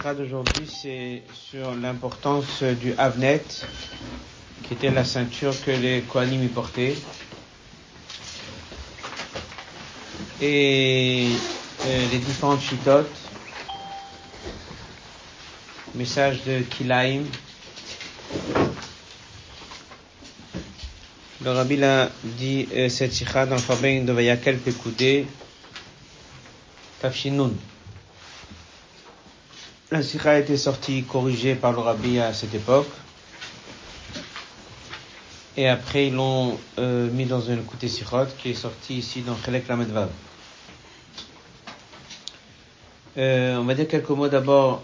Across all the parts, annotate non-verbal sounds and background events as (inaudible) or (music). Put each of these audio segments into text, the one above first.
La d'aujourd'hui, c'est sur l'importance du Havnet, qui était la ceinture que les Kohanim y portaient. Et euh, les différentes chitotes. Message de Kilaim. Le Rabbi l'a dit euh, cette sikha dans le Fabin de Vayakel Pekoudé, Tafshinun. La sikha a été sortie corrigée par le Rabbi à cette époque. Et après, ils l'ont euh, mis dans une écoutée sikhot qui est sortie ici dans Chelek Lamedvav. Euh, on va dire quelques mots d'abord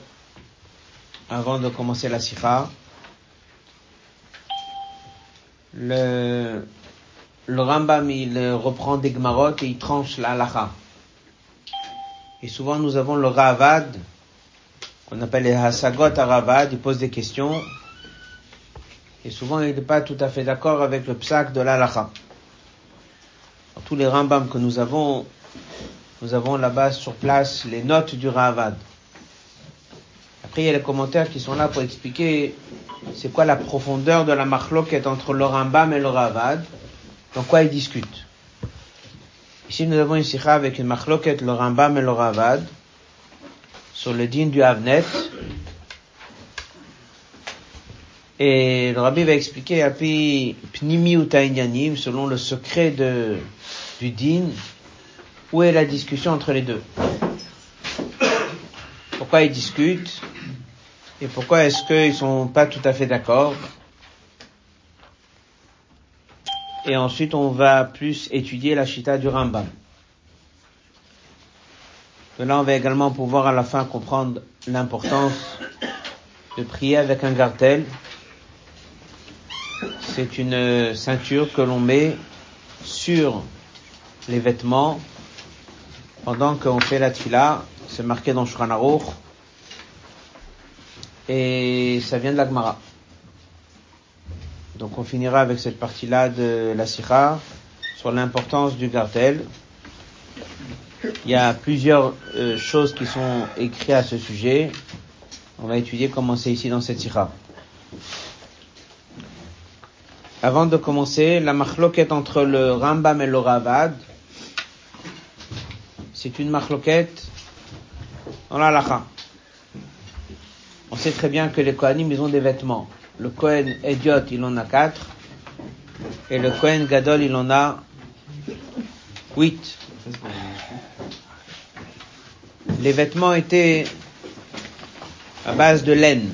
avant de commencer la sikha. Le, le Rambam, il reprend des Gmarot et il tranche la halacha. Et souvent, nous avons le Ravad, qu'on appelle les Hasagot à Ravad, il pose des questions. Et souvent, il n'est pas tout à fait d'accord avec le psak de l'halacha. Dans tous les Rambam que nous avons, nous avons là-bas sur place les notes du Ravad. Après, il y a les commentaires qui sont là pour expliquer c'est quoi la profondeur de la marloquette entre le Rambam et le Ravad, dans quoi ils discutent. Ici, nous avons une sikha avec une marloquette, le Rambam et le Ravad, sur le din du Havnet. Et le Rabbi va expliquer, api pnimi ou selon le secret de, du din, où est la discussion entre les deux. Pourquoi ils discutent et pourquoi est-ce qu'ils sont pas tout à fait d'accord Et ensuite, on va plus étudier la chita du Rambam. Là, on va également pouvoir à la fin comprendre l'importance de prier avec un gartel. C'est une ceinture que l'on met sur les vêtements pendant qu'on fait la tfila. C'est marqué dans Shulchan et ça vient de l'Agmara. Donc on finira avec cette partie-là de la Sikha sur l'importance du gartel. Il y a plusieurs euh, choses qui sont écrites à ce sujet. On va étudier comment c'est ici dans cette Sikha. Avant de commencer, la machloquette entre le Rambam et le Ravad, c'est une machloquette dans la lacha. On sait très bien que les Kohanim, ils ont des vêtements. Le Kohen Ediot, il en a quatre. Et le Kohen Gadol, il en a huit. Les vêtements étaient à base de laine.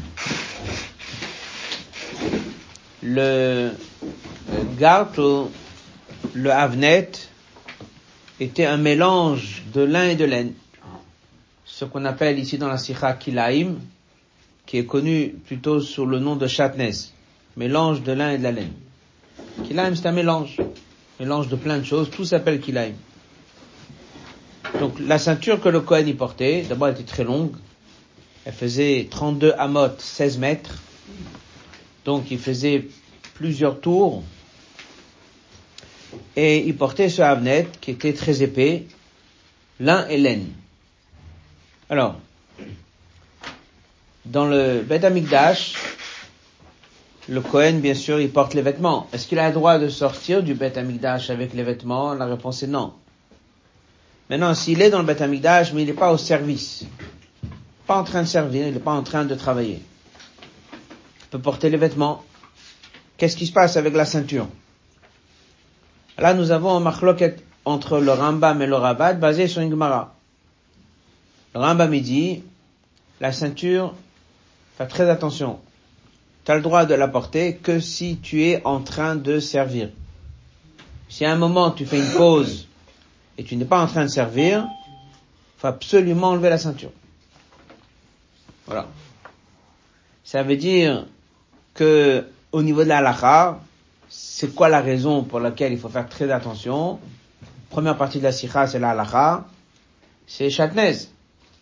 Le gartre, le havnet, était un mélange de lin et de laine. Ce qu'on appelle ici dans la sikha kilaim, qui est connu plutôt sous le nom de chatnez, mélange de lin et de la laine. Kilaim, c'est un mélange, mélange de plein de choses, tout s'appelle kilaim. Donc la ceinture que le Kohen y portait, d'abord elle était très longue, elle faisait 32 amot, 16 mètres, donc il faisait plusieurs tours, et il portait ce havnet qui était très épais, lin et laine. Alors, dans le Bet Amikdash, le Kohen, bien sûr, il porte les vêtements. Est-ce qu'il a le droit de sortir du Bet Amikdash avec les vêtements? La réponse est non. Maintenant, s'il est dans le Bet Amikdash, mais il n'est pas au service, pas en train de servir, il n'est pas en train de travailler, il peut porter les vêtements. Qu'est-ce qui se passe avec la ceinture? Là, nous avons un machloket entre le Rambam et le Rabat basé sur une Gemara. Le Rambam, dit, la ceinture, Fais très attention. Tu as le droit de la porter que si tu es en train de servir. Si à un moment tu fais une pause et tu n'es pas en train de servir, faut absolument enlever la ceinture. Voilà. Ça veut dire que au niveau de la halakha, c'est quoi la raison pour laquelle il faut faire très attention? Première partie de la sikha, c'est la halakha, c'est chatnez.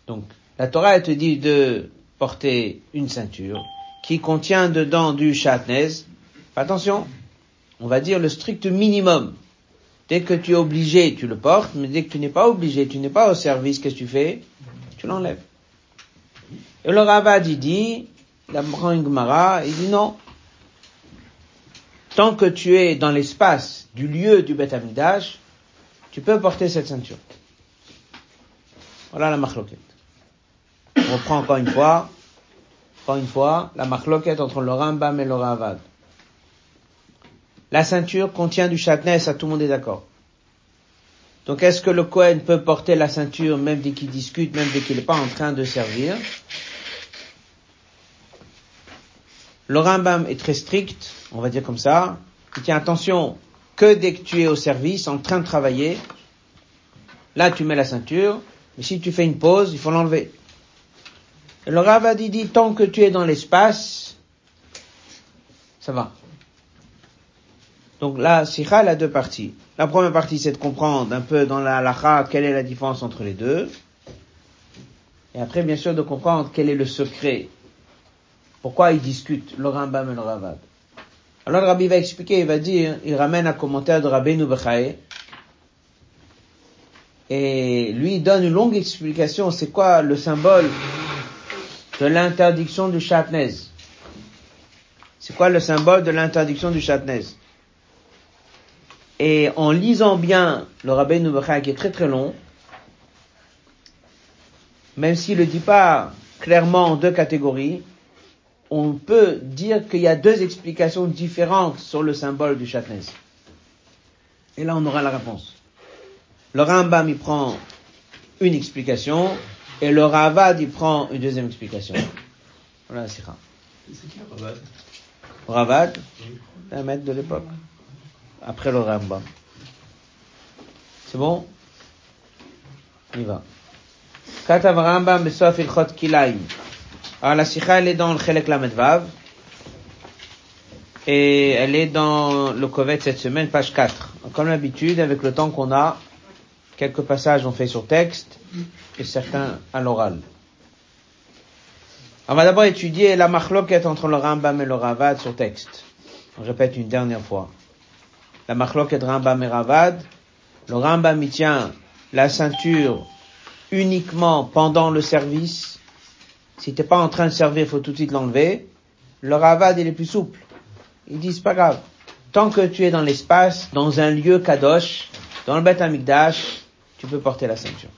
Donc, la Torah, elle te dit de porter une ceinture qui contient dedans du chatnez. Attention, on va dire le strict minimum. Dès que tu es obligé, tu le portes, mais dès que tu n'es pas obligé, tu n'es pas au service, qu'est-ce que tu fais? Tu l'enlèves. Et le Ravad, il dit, la Gemara, il dit non. Tant que tu es dans l'espace du lieu du Beth Amidash, tu peux porter cette ceinture. Voilà la machloquette. On reprend encore une fois, encore une fois, la machloquette entre le Rambam et le Ravad. La ceinture contient du châtenais, ça tout le monde est d'accord. Donc est-ce que le Kohen peut porter la ceinture même dès qu'il discute, même dès qu'il n'est pas en train de servir? Le Rambam est très strict, on va dire comme ça. Il tient attention que dès que tu es au service, en train de travailler, là tu mets la ceinture, mais si tu fais une pause, il faut l'enlever. Le Rav dit, tant que tu es dans l'espace, ça va. Donc là, Sikha, a deux parties. La première partie, c'est de comprendre un peu dans la halakha quelle est la différence entre les deux. Et après, bien sûr, de comprendre quel est le secret. Pourquoi ils discutent, le Rambam et le Ravad. Alors le Rabbi va expliquer, il va dire, il ramène un commentaire de Rabbi Bechaye, et lui il donne une longue explication, c'est quoi le symbole de l'interdiction du chatnez C'est quoi le symbole de l'interdiction du chatnez Et en lisant bien le Rabbi Bechaye qui est très très long, même s'il ne dit pas clairement en deux catégories, on peut dire qu'il y a deux explications différentes sur le symbole du châtenez. Et là, on aura la réponse. Le Rambam, il prend une explication, et le Ravad, il prend une deuxième explication. Voilà, c'est C'est qui le Ravad? Ravad, un maître de l'époque. Après le Rambam. C'est bon? On y va. Katav Rambam besof ilchot. Alors la sikha, elle est dans le Chelek Lamedvav. Et elle est dans le Kovet cette semaine, page 4. Comme d'habitude, avec le temps qu'on a, quelques passages on fait sur texte et certains à l'oral. On va d'abord étudier la machloket entre le Rambam et le Ravad sur texte. On répète une dernière fois. La machloket Rambam et Ravad. Le Rambam y tient la ceinture uniquement pendant le service si t'es pas en train de servir, faut tout de suite l'enlever. Le ravad, il est plus souple. Il dit, c'est pas grave. Tant que tu es dans l'espace, dans un lieu kadosh, dans le Beth Amikdash, tu peux porter la ceinture.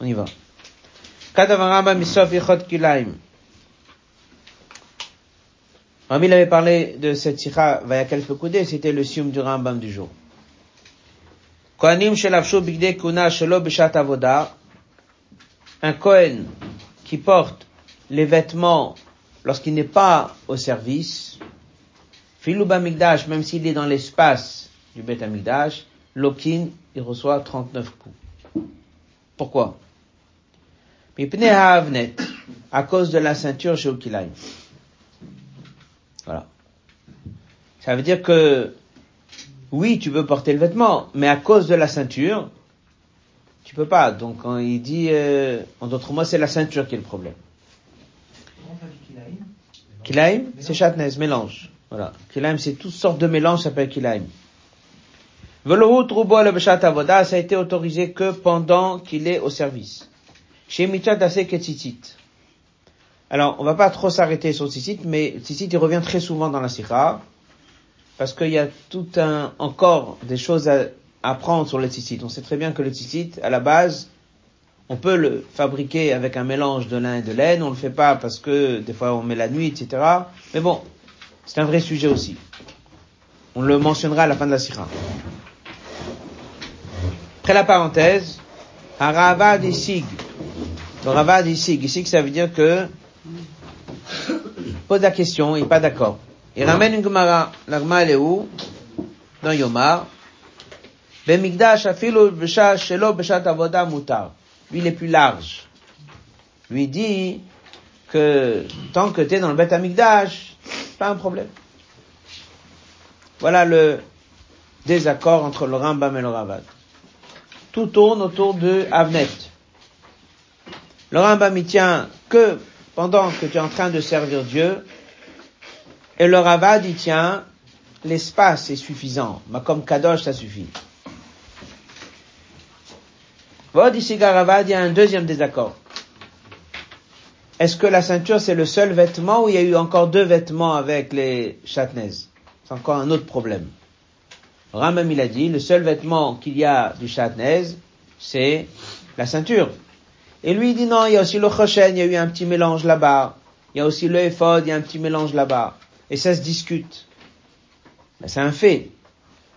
On y va. Rami avait parlé de cette sikha il y a quelques coudées, c'était le sium du Rambam du jour. Kohanim shelavshu bigde kuna shelo avoda, un Kohen qui porte les vêtements lorsqu'il n'est pas au service, Migdash, même s'il est dans l'espace du Beth Amigdash, Lokin, il reçoit 39 coups. Pourquoi? à cause de la ceinture chez. Voilà. Ça veut dire que, oui, tu veux porter le vêtement, mais à cause de la ceinture, tu peux pas. Donc il dit, euh, en d'autres mots, c'est la ceinture qui est le problème. Kilaim, c'est chatnez, mélange. Voilà. Kilaim, c'est toutes sortes de mélanges, ça s'appelle kilaim. Velohut rubo le avoda, ça a été autorisé que pendant qu'il est au service. Chez Michat Ketzitit. Alors, on va pas trop s'arrêter sur Tzitzit, mais Tzitzit, il revient très souvent dans la Sikha, parce qu'il y a tout un, encore des choses à, apprendre sur le tzitzit. On sait très bien que le tzitzit, à la base, on peut le fabriquer avec un mélange de lin et de laine. On le fait pas parce que des fois on met la nuit, etc. Mais bon, c'est un vrai sujet aussi. On le mentionnera à la fin de la sira. Après la parenthèse, un ravad isig. Le isig. Isig, ça veut dire que, pose la question, il n'est pas d'accord. Il ramène une gemara. La gemara, elle est où? Dans Yomar. Bemigdash afilo shelo beshat avoda mutar. Lui, il est plus large. Lui dit que tant que tu es dans le Bet Amigdash, pas un problème. Voilà le désaccord entre le Rambam et le Ravad. Tout tourne autour de Avnet. Le Rambam il tient que pendant que tu es en train de servir Dieu, et le Ravad il tient l'espace est suffisant. Mais comme Kadosh, ça suffit. Vod ici Garavad, il y a un deuxième désaccord. est-ce que la ceinture c'est le seul vêtement ou il y a eu encore deux vêtements avec les chatnaises C'est encore un autre problème. Ramam il a dit, le seul vêtement qu'il y a du chatnaise, c'est la ceinture. Et lui il dit non, il y a aussi le choshen, il y a eu un petit mélange là-bas. Il y a aussi le ephod, il y a un petit mélange là-bas. Et ça se discute. Mais c'est un fait.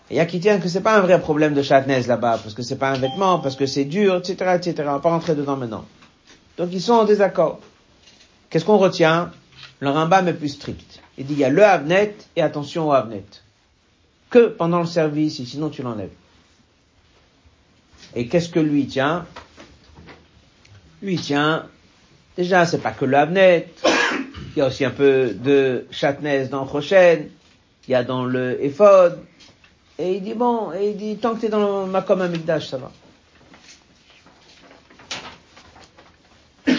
Et il y a qui tient que c'est pas un vrai problème de chatnaise là-bas, parce que c'est pas un vêtement, parce que c'est dur, etc., etc. On va pas rentrer dedans maintenant. Donc ils sont en désaccord. Qu'est-ce qu'on retient? Le Rambam est plus strict. Il dit il y a le Avnet et attention au Avnet. Que pendant le service, sinon tu l'enlèves. Et qu'est-ce que lui tient? Lui tient, déjà c'est pas que le Avnet, il y a aussi un peu de chatnez dans Prochaine, il y a dans le Ephod, et il dit bon, et il dit tant que tu es dans le Makom Amigdash, ça va. (coughs)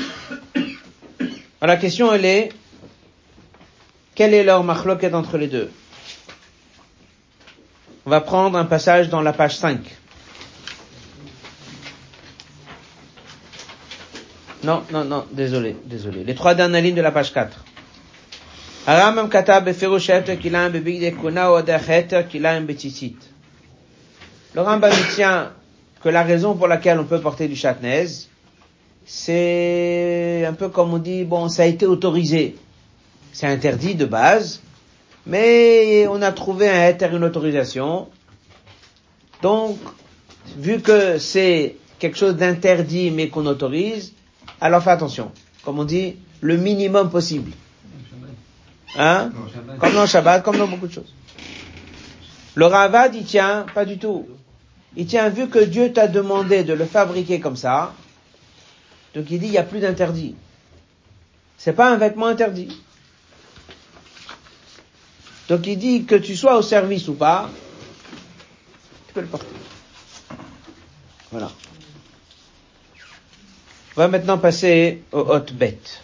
Alors, la question elle est, quelle est leur machloket entre les deux? On va prendre un passage dans la page 5. Non, non, non, désolé, désolé. Les trois dernières lignes de la page 4. Aramam kata beferushet qu'il un bébé kuna ou qu'il a un. Le Rambam tient que la raison pour laquelle on peut porter du chatnez, c'est un peu comme on dit, bon, ça a été autorisé. C'est interdit de base, mais on a trouvé un être, une autorisation. Donc, vu que c'est quelque chose d'interdit mais qu'on autorise, alors fais attention. Comme on dit, le minimum possible. Hein? Comme dans le Shabbat, comme dans beaucoup de choses. Le Ravad, il tient, pas du tout. Il tient, vu que Dieu t'a demandé de le fabriquer comme ça, donc il dit, il n'y a plus d'interdit. C'est pas un vêtement interdit. Donc il dit que tu sois au service ou pas, tu peux le porter. Voilà. On va maintenant passer aux hautes bêtes.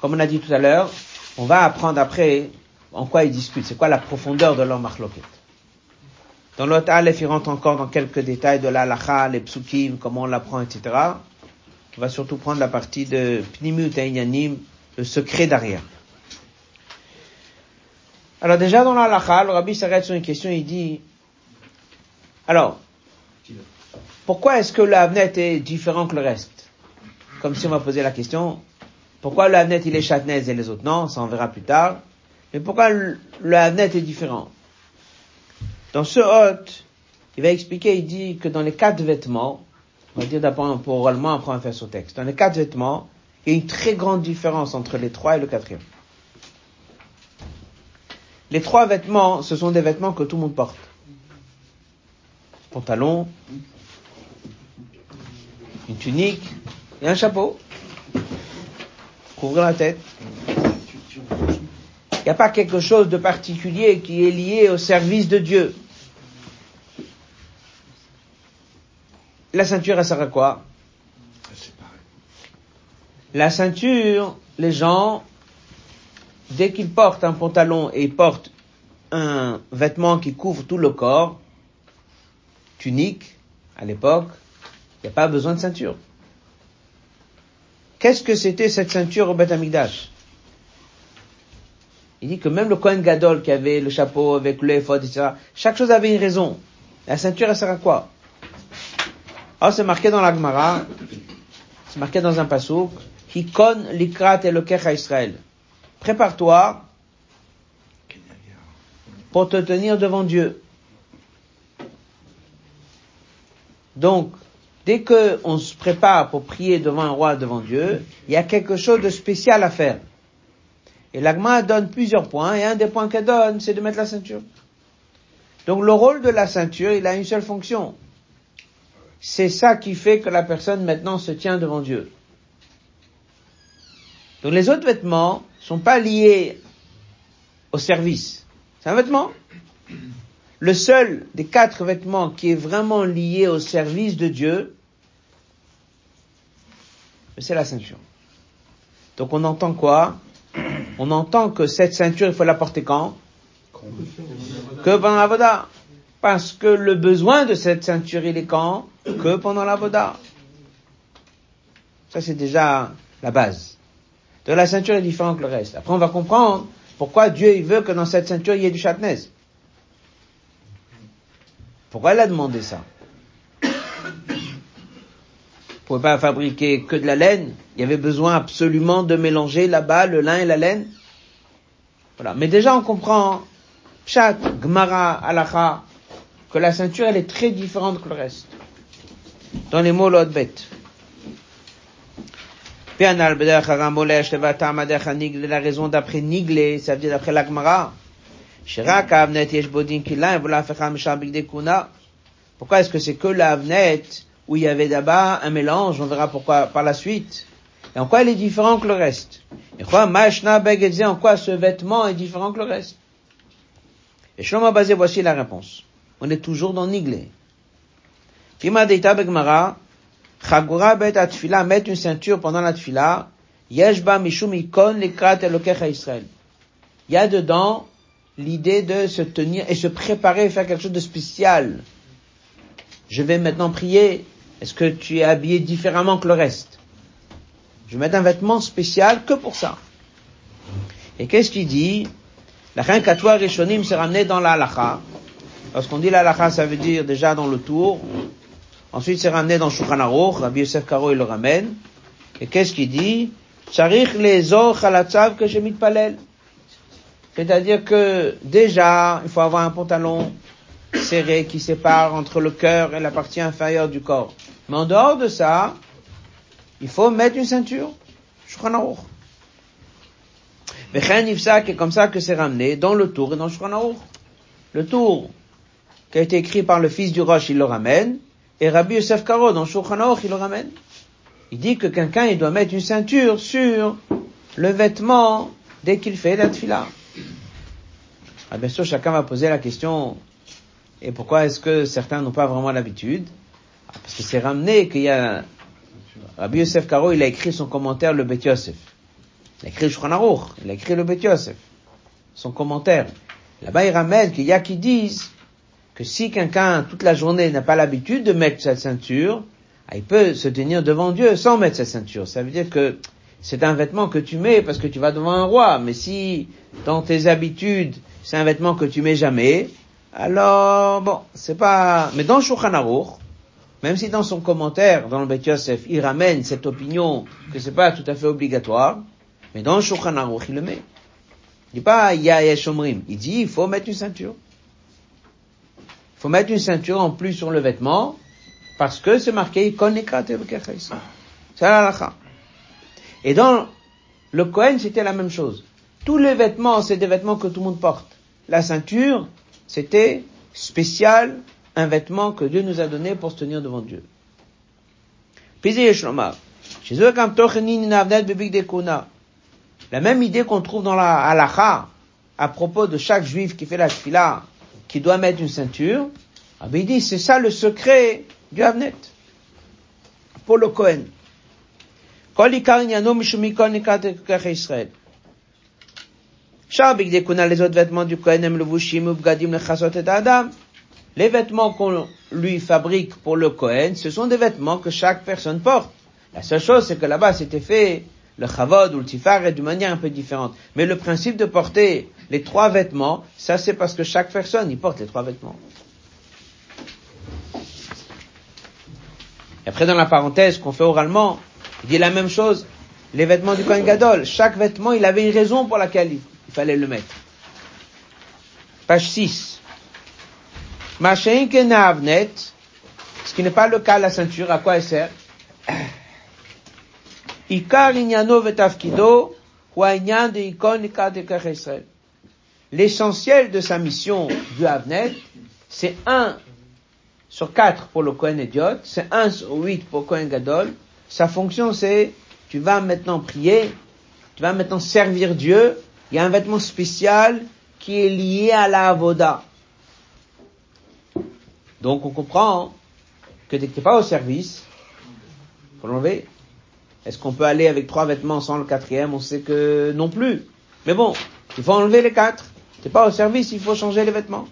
Comme on a dit tout à l'heure, on va apprendre après en quoi ils discutent, c'est quoi la profondeur de leur marloquette. Dans l'autre Aleph, il rentre encore dans quelques détails de l'alacha, les psukim, comment on l'apprend, etc. On va surtout prendre la partie de Pnimut et le secret derrière. Alors déjà dans l'alacha, le rabbi s'arrête sur une question, il dit, alors, pourquoi est-ce que le Havnet est différent que le reste? Comme si on m'a posé la question, pourquoi le Havnet il est chatnez et les autres? Non Ça on verra plus tard. Mais pourquoi le Havnet est différent? Dans ce hôte, il va expliquer, il dit que dans les quatre vêtements, on va dire d'abord pour oralement, après on va faire ce texte. Dans les quatre vêtements, il y a une très grande différence entre les trois et le quatrième. Les trois vêtements, ce sont des vêtements que tout le monde porte. Pantalon, une tunique et un chapeau. Couvrir la tête. Il n'y a pas quelque chose de particulier qui est lié au service de Dieu. La ceinture, elle sert à quoi? La ceinture, les gens, dès qu'ils portent un pantalon et portent un vêtement qui couvre tout le corps, tunique, à l'époque, il n'y a pas besoin de ceinture. Qu'est-ce que c'était cette ceinture au Beth Amikdash il dit que même le Kohen Gadol qui avait le chapeau avec le ephod, etc., chaque chose avait une raison. La ceinture, elle sert à quoi? Alors, c'est marqué dans la Gemara, c'est marqué dans un pasouk, Hikon likrat à Israël. Prépare-toi pour te tenir devant Dieu. Donc, dès que on se prépare pour prier devant un roi, devant Dieu, il y a quelque chose de spécial à faire. Et l'agma donne plusieurs points, et un des points qu'elle donne, c'est de mettre la ceinture. Donc le rôle de la ceinture, il a une seule fonction. C'est ça qui fait que la personne maintenant se tient devant Dieu. Donc les autres vêtements sont pas liés au service. C'est un vêtement. Le seul des quatre vêtements qui est vraiment lié au service de Dieu, c'est la ceinture. Donc on entend quoi? On entend que cette ceinture, il faut la porter quand? Que pendant la Voda. Parce que le besoin de cette ceinture, il est quand? Que pendant la Voda. Ça, c'est déjà la base. Donc la ceinture est différente que le reste. Après, on va comprendre pourquoi Dieu il veut que dans cette ceinture, il y ait du chatnez. Pourquoi il a demandé ça ne pouvait pas fabriquer que de la laine. Il y avait besoin absolument de mélanger là-bas le lin et la laine. Voilà. Mais déjà, on comprend, Pshat, Gmara, Alacha, que la ceinture, elle est très différente que le reste. Dans les mots l'autre bête. La raison d'après Niglé, ça veut dire d'après la Gemara. Pourquoi est-ce que c'est que la où il y avait d'abord un mélange, on verra pourquoi par la suite. Et en quoi il est différent que le reste? Et quoi, en quoi ce vêtement est différent que le reste? Et Shlomo basé, voici la réponse. On est toujours dans Niglé. Pima Deita Begmara, Chagura Bet Atfila, mettre une ceinture pendant la Tfila, Yeshba Mishum Ikon Lekrat Elokecha Israël. Il y a dedans l'idée de se tenir et se préparer, faire quelque chose de spécial. Je vais maintenant prier est-ce que tu es habillé différemment que le reste? Je vais mettre un vêtement spécial que pour ça. Et qu'est-ce qu'il dit? La reine Katoua Rishonim s'est ramené dans la halacha. Lorsqu'on dit la halacha, ça veut dire déjà dans le tour. Ensuite, c'est ramené dans Shulchan Aruch. Rabbi Yosef Karo, il le ramène. Et qu'est-ce qu'il dit? Charich les que de palel. C'est-à-dire que déjà, il faut avoir un pantalon serré qui sépare entre le cœur et la partie inférieure du corps. Mais en dehors de ça, il faut mettre une ceinture. Shulchan Ifsak est comme ça que c'est ramené dans le tour et dans Shulchan Le tour qui a été écrit par le fils du Roche, il le ramène, et Rabbi Yosef Karo dans Shulchan il le ramène. Il dit que quelqu'un, il doit mettre une ceinture sur le vêtement dès qu'il fait la tfila. Ah, bien sûr, chacun va poser la question, et pourquoi est-ce que certains n'ont pas vraiment l'habitude? Ah, Parce que c'est ramené qu'il y a... Rabbi Yosef Karo, il a écrit son commentaire, le Bet Yosef. Il a écrit le Shulchan il a écrit le Bet Yosef. Son commentaire. Là-bas, il ramène qu'il y a qui disent que si quelqu'un, toute la journée, n'a pas l'habitude de mettre sa ceinture, ah, il peut se tenir devant Dieu sans mettre sa ceinture. Ça veut dire que c'est un vêtement que tu mets parce que tu vas devant un roi. Mais si, dans tes habitudes, c'est un vêtement que tu mets jamais, alors, bon, c'est pas, mais dans Shulchan Aruch, même si dans son commentaire, dans le Bet Yosef, il ramène cette opinion que c'est pas tout à fait obligatoire, mais dans Shulchan Aruch, il le met. Il dit pas, il y a Yeshomrim. Il dit, il faut mettre une ceinture. Il faut mettre une ceinture en plus sur le vêtement, parce que c'est marqué, c'est la Et dans le Kohen, c'était la même chose. Tous les vêtements, c'est des vêtements que tout le monde porte. La ceinture, c'était spécial, un vêtement que Dieu nous a donné pour se tenir devant Dieu. La même idée qu'on trouve dans la halacha à propos de chaque juif qui fait la tefila, qui doit mettre une ceinture, il dit c'est ça le secret du Avnet pour le Kohen. Les autres vêtements du Kohen, les vêtements qu'on lui fabrique pour le Kohen, ce sont des vêtements que chaque personne porte. La seule chose, c'est que là-bas, c'était fait le chavod ou le tifar est d'une manière un peu différente. Mais le principe de porter les trois vêtements, ça c'est parce que chaque personne, il porte les trois vêtements. Et après, dans la parenthèse qu'on fait oralement, il dit la même chose. Les vêtements du Kohen Gadol, chaque vêtement, il avait une raison pour laquelle il il fallait le mettre. Page 6. Avnet, ce qui n'est pas le cas la ceinture, à quoi elle sert? (clears throat) L'essentiel de sa mission du Avnet, c'est 1 sur 4 pour le Kohen Idiot, c'est 1 sur 8 pour Kohen Gadol. Sa fonction c'est, tu vas maintenant prier, tu vas maintenant servir Dieu, il y a un vêtement spécial qui est lié à la avoda. Donc on comprend que dès que pas au service, faut l'enlever. Est-ce qu'on peut aller avec trois vêtements sans le quatrième? On sait que non plus. Mais bon, il faut enlever les quatre. T'es pas au service, il faut changer les vêtements.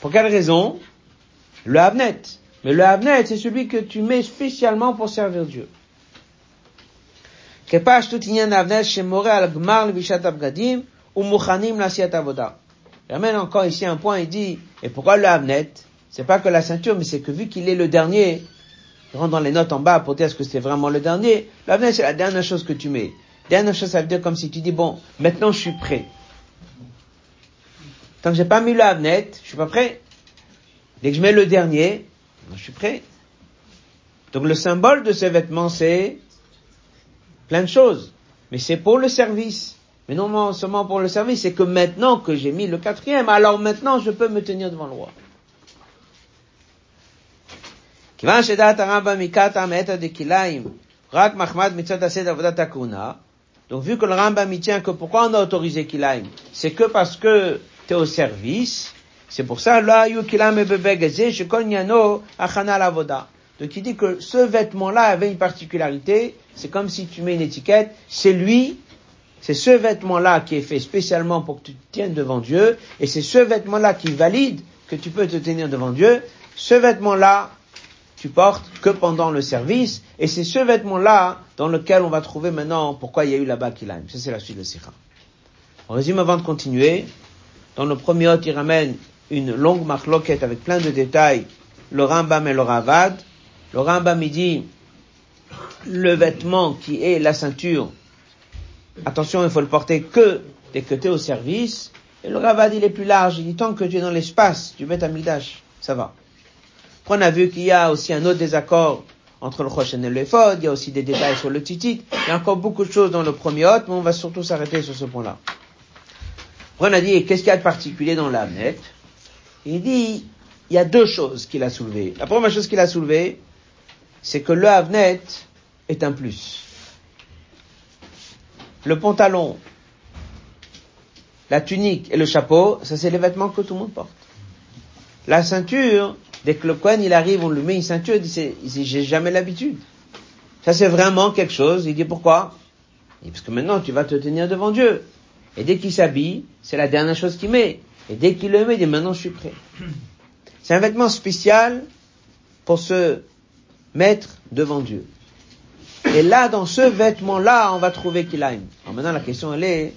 Pour quelle raison? Le havnet. Mais le havnet, c'est celui que tu mets spécialement pour servir Dieu. כפשטות עניין האבנט שמורה על גמר לבישת הבגדים ומוכנים לעשיית עבודה. Il ramène encore ici un point, il dit, et pourquoi le Havnet C'est pas que la ceinture, mais c'est que vu qu'il est le dernier, il rentre dans les notes en bas pour dire ce que c'est vraiment le dernier, le Havnet c'est la dernière chose que tu mets. Dernière chose, ça veut dire comme si tu dis, bon, maintenant je suis prêt. Tant que j'ai pas mis le Havnet, je suis pas prêt. Dès que je mets le dernier, je suis prêt. Donc le symbole de ces vêtements, c'est plein de choses. Mais c'est pour le service. Mais non seulement pour le service, c'est que maintenant que j'ai mis le quatrième, alors maintenant je peux me tenir devant le roi. Donc vu que le Rambam tient que pourquoi on a autorisé Kilaim, c'est que parce que tu es au service, c'est pour ça, là, Kilaim e achana lavoda. Donc il dit que ce vêtement-là avait une particularité, c'est comme si tu mets une étiquette, c'est lui, c'est ce vêtement-là qui est fait spécialement pour que tu te tiennes devant Dieu, et c'est ce vêtement-là qui valide que tu peux te tenir devant Dieu. Ce vêtement-là, tu portes que pendant le service, et c'est ce vêtement-là dans lequel on va trouver maintenant pourquoi il y a eu là-bas Kilaim. Ça, c'est la suite de Sikha. On résume avant de continuer. Dans le premier hôte, il ramène une longue marloquette avec plein de détails, le Rambam et le Ravad. Le Rambam, il dit, le vêtement qui est la ceinture, attention, il faut le porter que dès que tu es au service. Et le Ravad, il est plus large. Il dit, tant que tu es dans l'espace du Beth Amidash, ça va. on a vu qu'il y a aussi un autre désaccord entre le Choshen et le Ephod. Il y a aussi des détails sur le Titit. Il y a encore beaucoup de choses dans le premier hôte, mais on va surtout s'arrêter sur ce point-là. on a dit, qu'est-ce qu'il y a de particulier dans l'Amnet? Il dit, il y a deux choses qu'il a soulevées. La première chose qu'il a soulevée, c'est que le Havnet est un plus. Le pantalon, la tunique et le chapeau, ça c'est les vêtements que tout le monde porte. La ceinture, dès que le Kohen il arrive, on lui met une ceinture, il dit, j'ai jamais l'habitude. Ça c'est vraiment quelque chose. Il dit pourquoi? Parce que maintenant tu vas te tenir devant Dieu. Et dès qu'il s'habille, c'est la dernière chose qu'il met. Et dès qu'il le met, il dit maintenant je suis prêt. C'est un vêtement spécial pour se mettre devant Dieu. Et là, dans ce vêtement-là, on va trouver Kilaim. Alors maintenant, la question, elle est,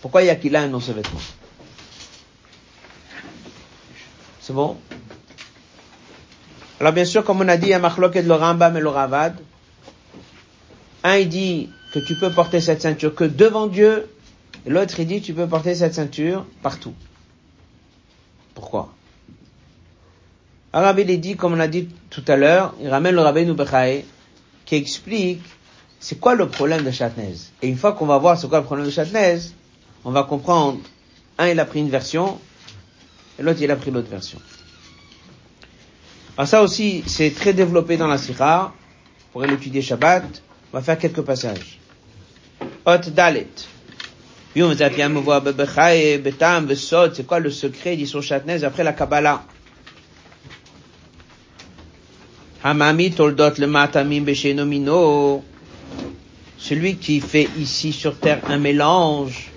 pourquoi il y a Kilaim dans ce vêtement? C'est bon? Alors bien sûr, comme on a dit, il y a et le Rambam et le Ravad. Un, il dit que tu peux porter cette ceinture que devant Dieu, l'autre, il dit tu peux porter cette ceinture partout. Pourquoi? Arabi, il dit, comme on a dit tout à l'heure, il ramène le Rabbi Nubechae, qui explique c'est quoi le problème de Chatnez. Et une fois qu'on va voir c'est quoi le problème de Chatnez, on va comprendre, un il a pris une version, et l'autre il a pris l'autre version. Alors ça aussi, c'est très développé dans la Sikha, pour l'étudier Shabbat, on va faire quelques passages. Hot Dalet. C'est quoi le secret d'Issur Chatnez après la Kabbalah? Hamami toldot le matamim beshenomino. Celui qui fait ici sur terre un mélange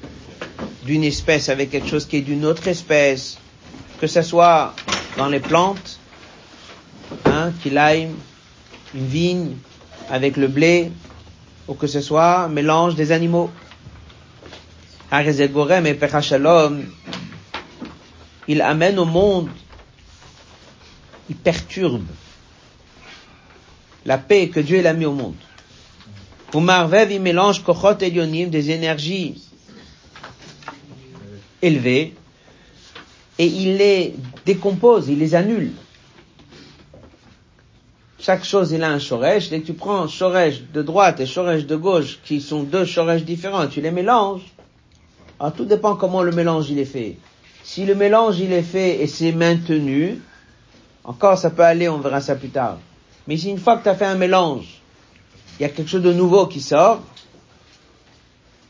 d'une espèce avec quelque chose qui est d'une autre espèce, que ce soit dans les plantes, hein, qu'il aille une vigne avec le blé, ou que ce soit un mélange des animaux. Il amène au monde, il perturbe la paix que Dieu l'a mis au monde. Pour Marvev, il mélange Kochot et des énergies élevées, et il les décompose, il les annule. Chaque chose, il a un shoresh. Que tu prends shoresh de droite et shoresh de gauche, qui sont deux shoresh différents, tu les mélanges. Alors tout dépend comment le mélange il est fait. Si le mélange il est fait et c'est maintenu, encore ça peut aller, on verra ça plus tard. Mais si une fois que tu as fait un mélange, il y a quelque chose de nouveau qui sort,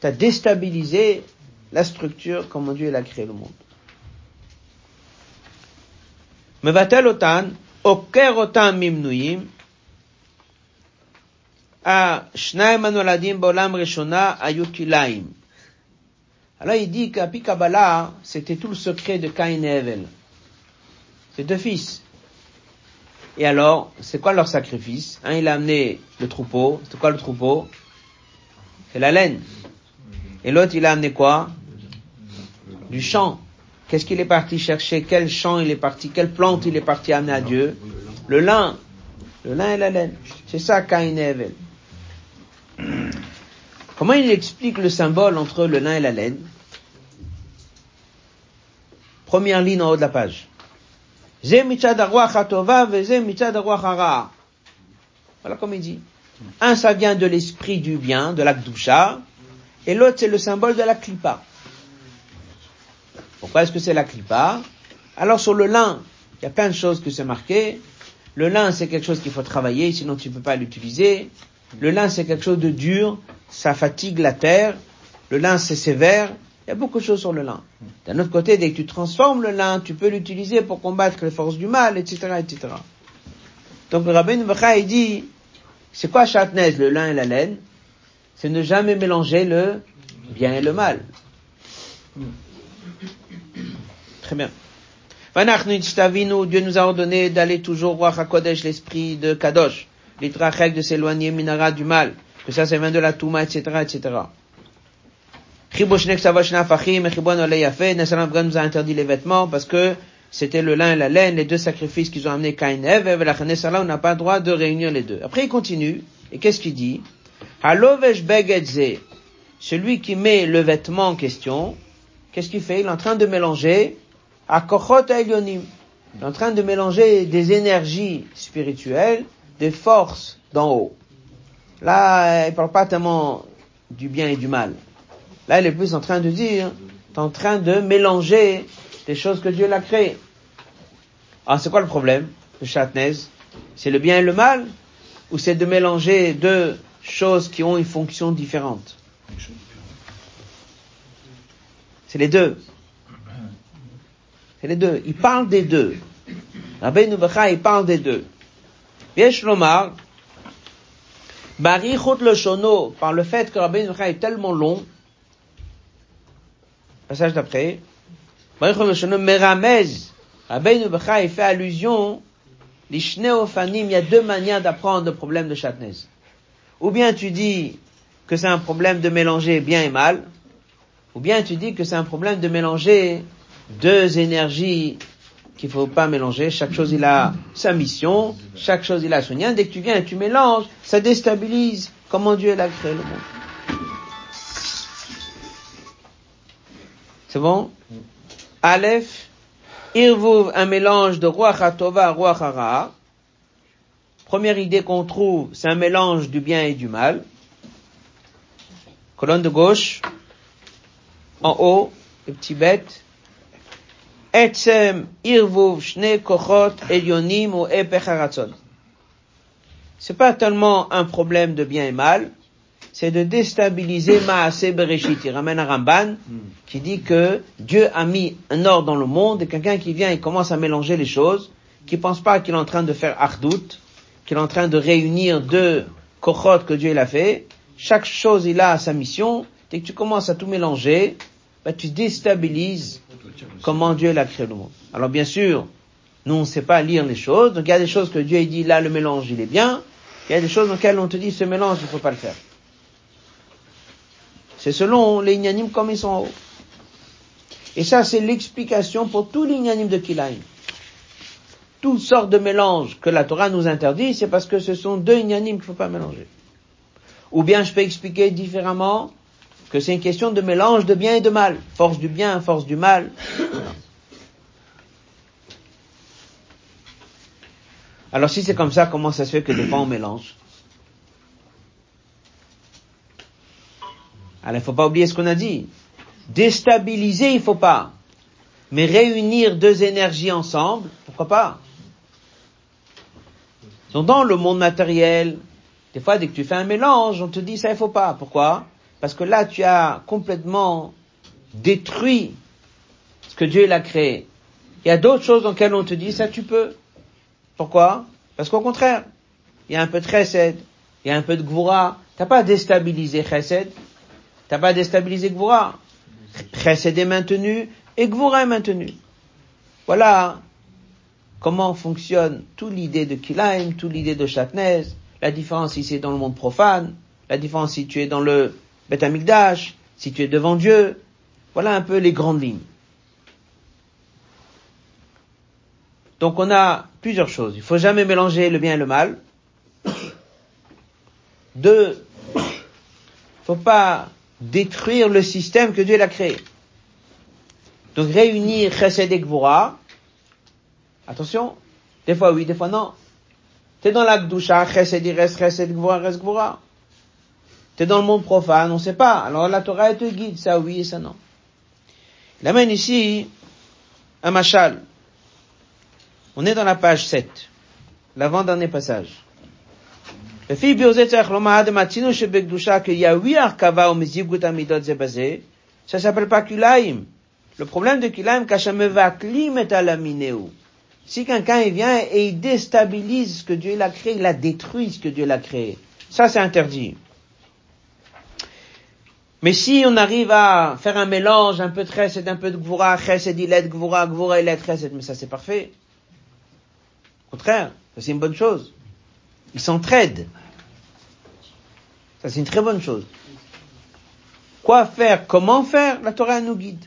tu as déstabilisé la structure comme Dieu a créé le monde. מבטל אותן, עוקר אותן ממנויים, השניים הנולדים בעולם ראשונה היו כליים. Alors il dit qu'à Kabbalah, c'était tout le secret de Cain et Evel. C'est deux fils. Et alors, c'est quoi leur sacrifice Un, il a amené le troupeau. C'est quoi le troupeau C'est la laine. Et l'autre, il a amené quoi Du champ. Qu'est-ce qu'il est parti chercher Quel champ il est parti Quelle plante il est parti amener à Dieu Le lin. Le lin et la laine. C'est ça, Cain. Comment il explique le symbole entre le lin et la laine Première ligne en haut de la page. Voilà comme il dit. Un, ça vient de l'esprit du bien, de l'akdoucha, et l'autre, c'est le symbole de la clipa. Pourquoi est-ce que c'est la clipa Alors sur le lin, il y a plein de choses que c'est marqué. Le lin, c'est quelque chose qu'il faut travailler, sinon tu ne peux pas l'utiliser. Le lin, c'est quelque chose de dur, ça fatigue la terre. Le lin, c'est sévère. Il y a beaucoup de choses sur le lin. D'un autre côté, dès que tu transformes le lin, tu peux l'utiliser pour combattre les forces du mal, etc., etc. Donc le rabbin il dit, c'est quoi chatnez, le lin et la laine? C'est ne jamais mélanger le bien et le mal. Très bien. Dieu nous a ordonné d'aller toujours voir à Kodesh, l'esprit de Kadosh, l'itrachek de s'éloigner minara du mal, que ça, c'est vient de la Touma, etc., etc. Nessalam nous a interdit les vêtements parce que c'était le lin et la laine, les deux sacrifices qu'ils ont amenés Cain et la on n'a pas le droit de réunir les deux. Après, il continue, et qu'est-ce qu'il dit? Halovesh begedze, celui qui met le vêtement en question, qu'est-ce qu'il fait? Il est en train de mélanger à kochot elyonim. Il est en train de mélanger des énergies spirituelles, des forces d'en haut. Là, il parle pas tellement du bien et du mal. Là, il est plus en train de dire, tu en train de mélanger des choses que Dieu l'a créées. Alors, c'est quoi le problème de Chatnez C'est le bien et le mal Ou c'est de mélanger deux choses qui ont une fonction différente? C'est les deux. C'est les deux. Il parle des deux. Rabbi Nubacha, il parle des deux. Yesh Lomar, le Shono, par le fait que Rabbi Nubacha est tellement long, passage d'après, Meramez, il fait allusion, il y a deux manières d'apprendre le problème de Chatnez. Ou bien tu dis que c'est un problème de mélanger bien et mal, ou bien tu dis que c'est un problème de mélanger deux énergies qu'il faut pas mélanger. Chaque chose, il a sa mission. Chaque chose, il a son lien. Dès que tu viens et tu mélanges, ça déstabilise comment Dieu a créé le monde. C'est bon? Aleph, Irvuv, un mélange de roi Tova, roi Hara. Première idée qu'on trouve, c'est un mélange du bien et du mal. Colonne de gauche, en haut, les petits bêtes. Etzem irvuv shne kochot elyonim ou epecharatzon. C'est pas tellement un problème de bien et mal, c'est de déstabiliser Maaseh Bereshit. Il ramène Ramban qui dit que Dieu a mis un ordre dans le monde et quelqu'un qui vient et commence à mélanger les choses, qui pense pas qu'il est en train de faire ardout, qu'il est en train de réunir deux kochot que Dieu l'a fait. Chaque chose il a sa mission. Dès que tu commences à tout mélanger, bah, tu déstabilises comment Dieu a créé le monde. Alors bien sûr, nous on ne sait pas lire les choses, donc il y a des choses que Dieu a dit là le mélange il est bien, il y a des choses dans lesquelles on te dit ce mélange il faut pas le faire. C'est selon les ignanimes comme ils sont en haut. Et ça c'est l'explication pour tous les de Kilaïm. Toutes sortes de mélanges que la Torah nous interdit, c'est parce que ce sont deux ignanimes qu'il ne faut pas mélanger. Ou bien je peux expliquer différemment, que c'est une question de mélange de bien et de mal. Force du bien, force du mal. Alors si c'est comme ça, comment ça se fait que des fois on mélange? Alors il faut pas oublier ce qu'on a dit. Déstabiliser, il faut pas. Mais réunir deux énergies ensemble, pourquoi pas? Donc dans le monde matériel, des fois dès que tu fais un mélange, on te dit ça il faut pas. Pourquoi? Parce que là, tu as complètement détruit ce que Dieu l'a créé. Il y a d'autres choses dans lesquelles on te dit, ça tu peux. Pourquoi? Parce qu'au contraire, il y a un peu de chesed, il y a un peu de gvura. T'as pas déstabilisé chesed, t'as pas déstabilisé gvura. Chesed est maintenu et gvura est maintenu. Voilà comment fonctionne toute l'idée de Kilaim, toute l'idée de Chatnez, la différence ici dans le monde profane, la différence si tu es dans le Bet Amikdash, si tu es devant Dieu. Voilà un peu les grandes lignes. Donc on a plusieurs choses. Il faut jamais mélanger le bien et le mal. (coughs) Deux, faut pas détruire le système que Dieu l'a créé. Donc réunir Chesed et. Attention. Des fois oui, des fois non. T'es dans l'Akdusha, Chesed il reste Chesed, Gvura reste Gvura. T'es dans le monde profane, on sait pas. Alors la Torah te guide, ça oui et ça non. Il amène ici un machal. On est dans la page 7, l'avant-dernier passage. Biozetzer Lomahad Matinu Shebekdusha qu'il y a huit arkava au Mizibgut Amidot Zebazé, ça s'appelle pas Kulaim. Le problème de Kulaim, Kashamevaklim et alamineu. Si quelqu'un vient et il déstabilise ce que Dieu l'a créé, il a détruit ce que Dieu l'a créé. Ça, c'est interdit. Mais si on arrive à faire un mélange, un peu de chesed, un peu de gvura, chesed, ilet, gvura, gvura, ilet, chesed, mais ça c'est parfait. Au contraire, c'est une bonne chose. Ils s'entraident. Ça c'est une très bonne chose. Quoi faire, comment faire, la Torah nous guide.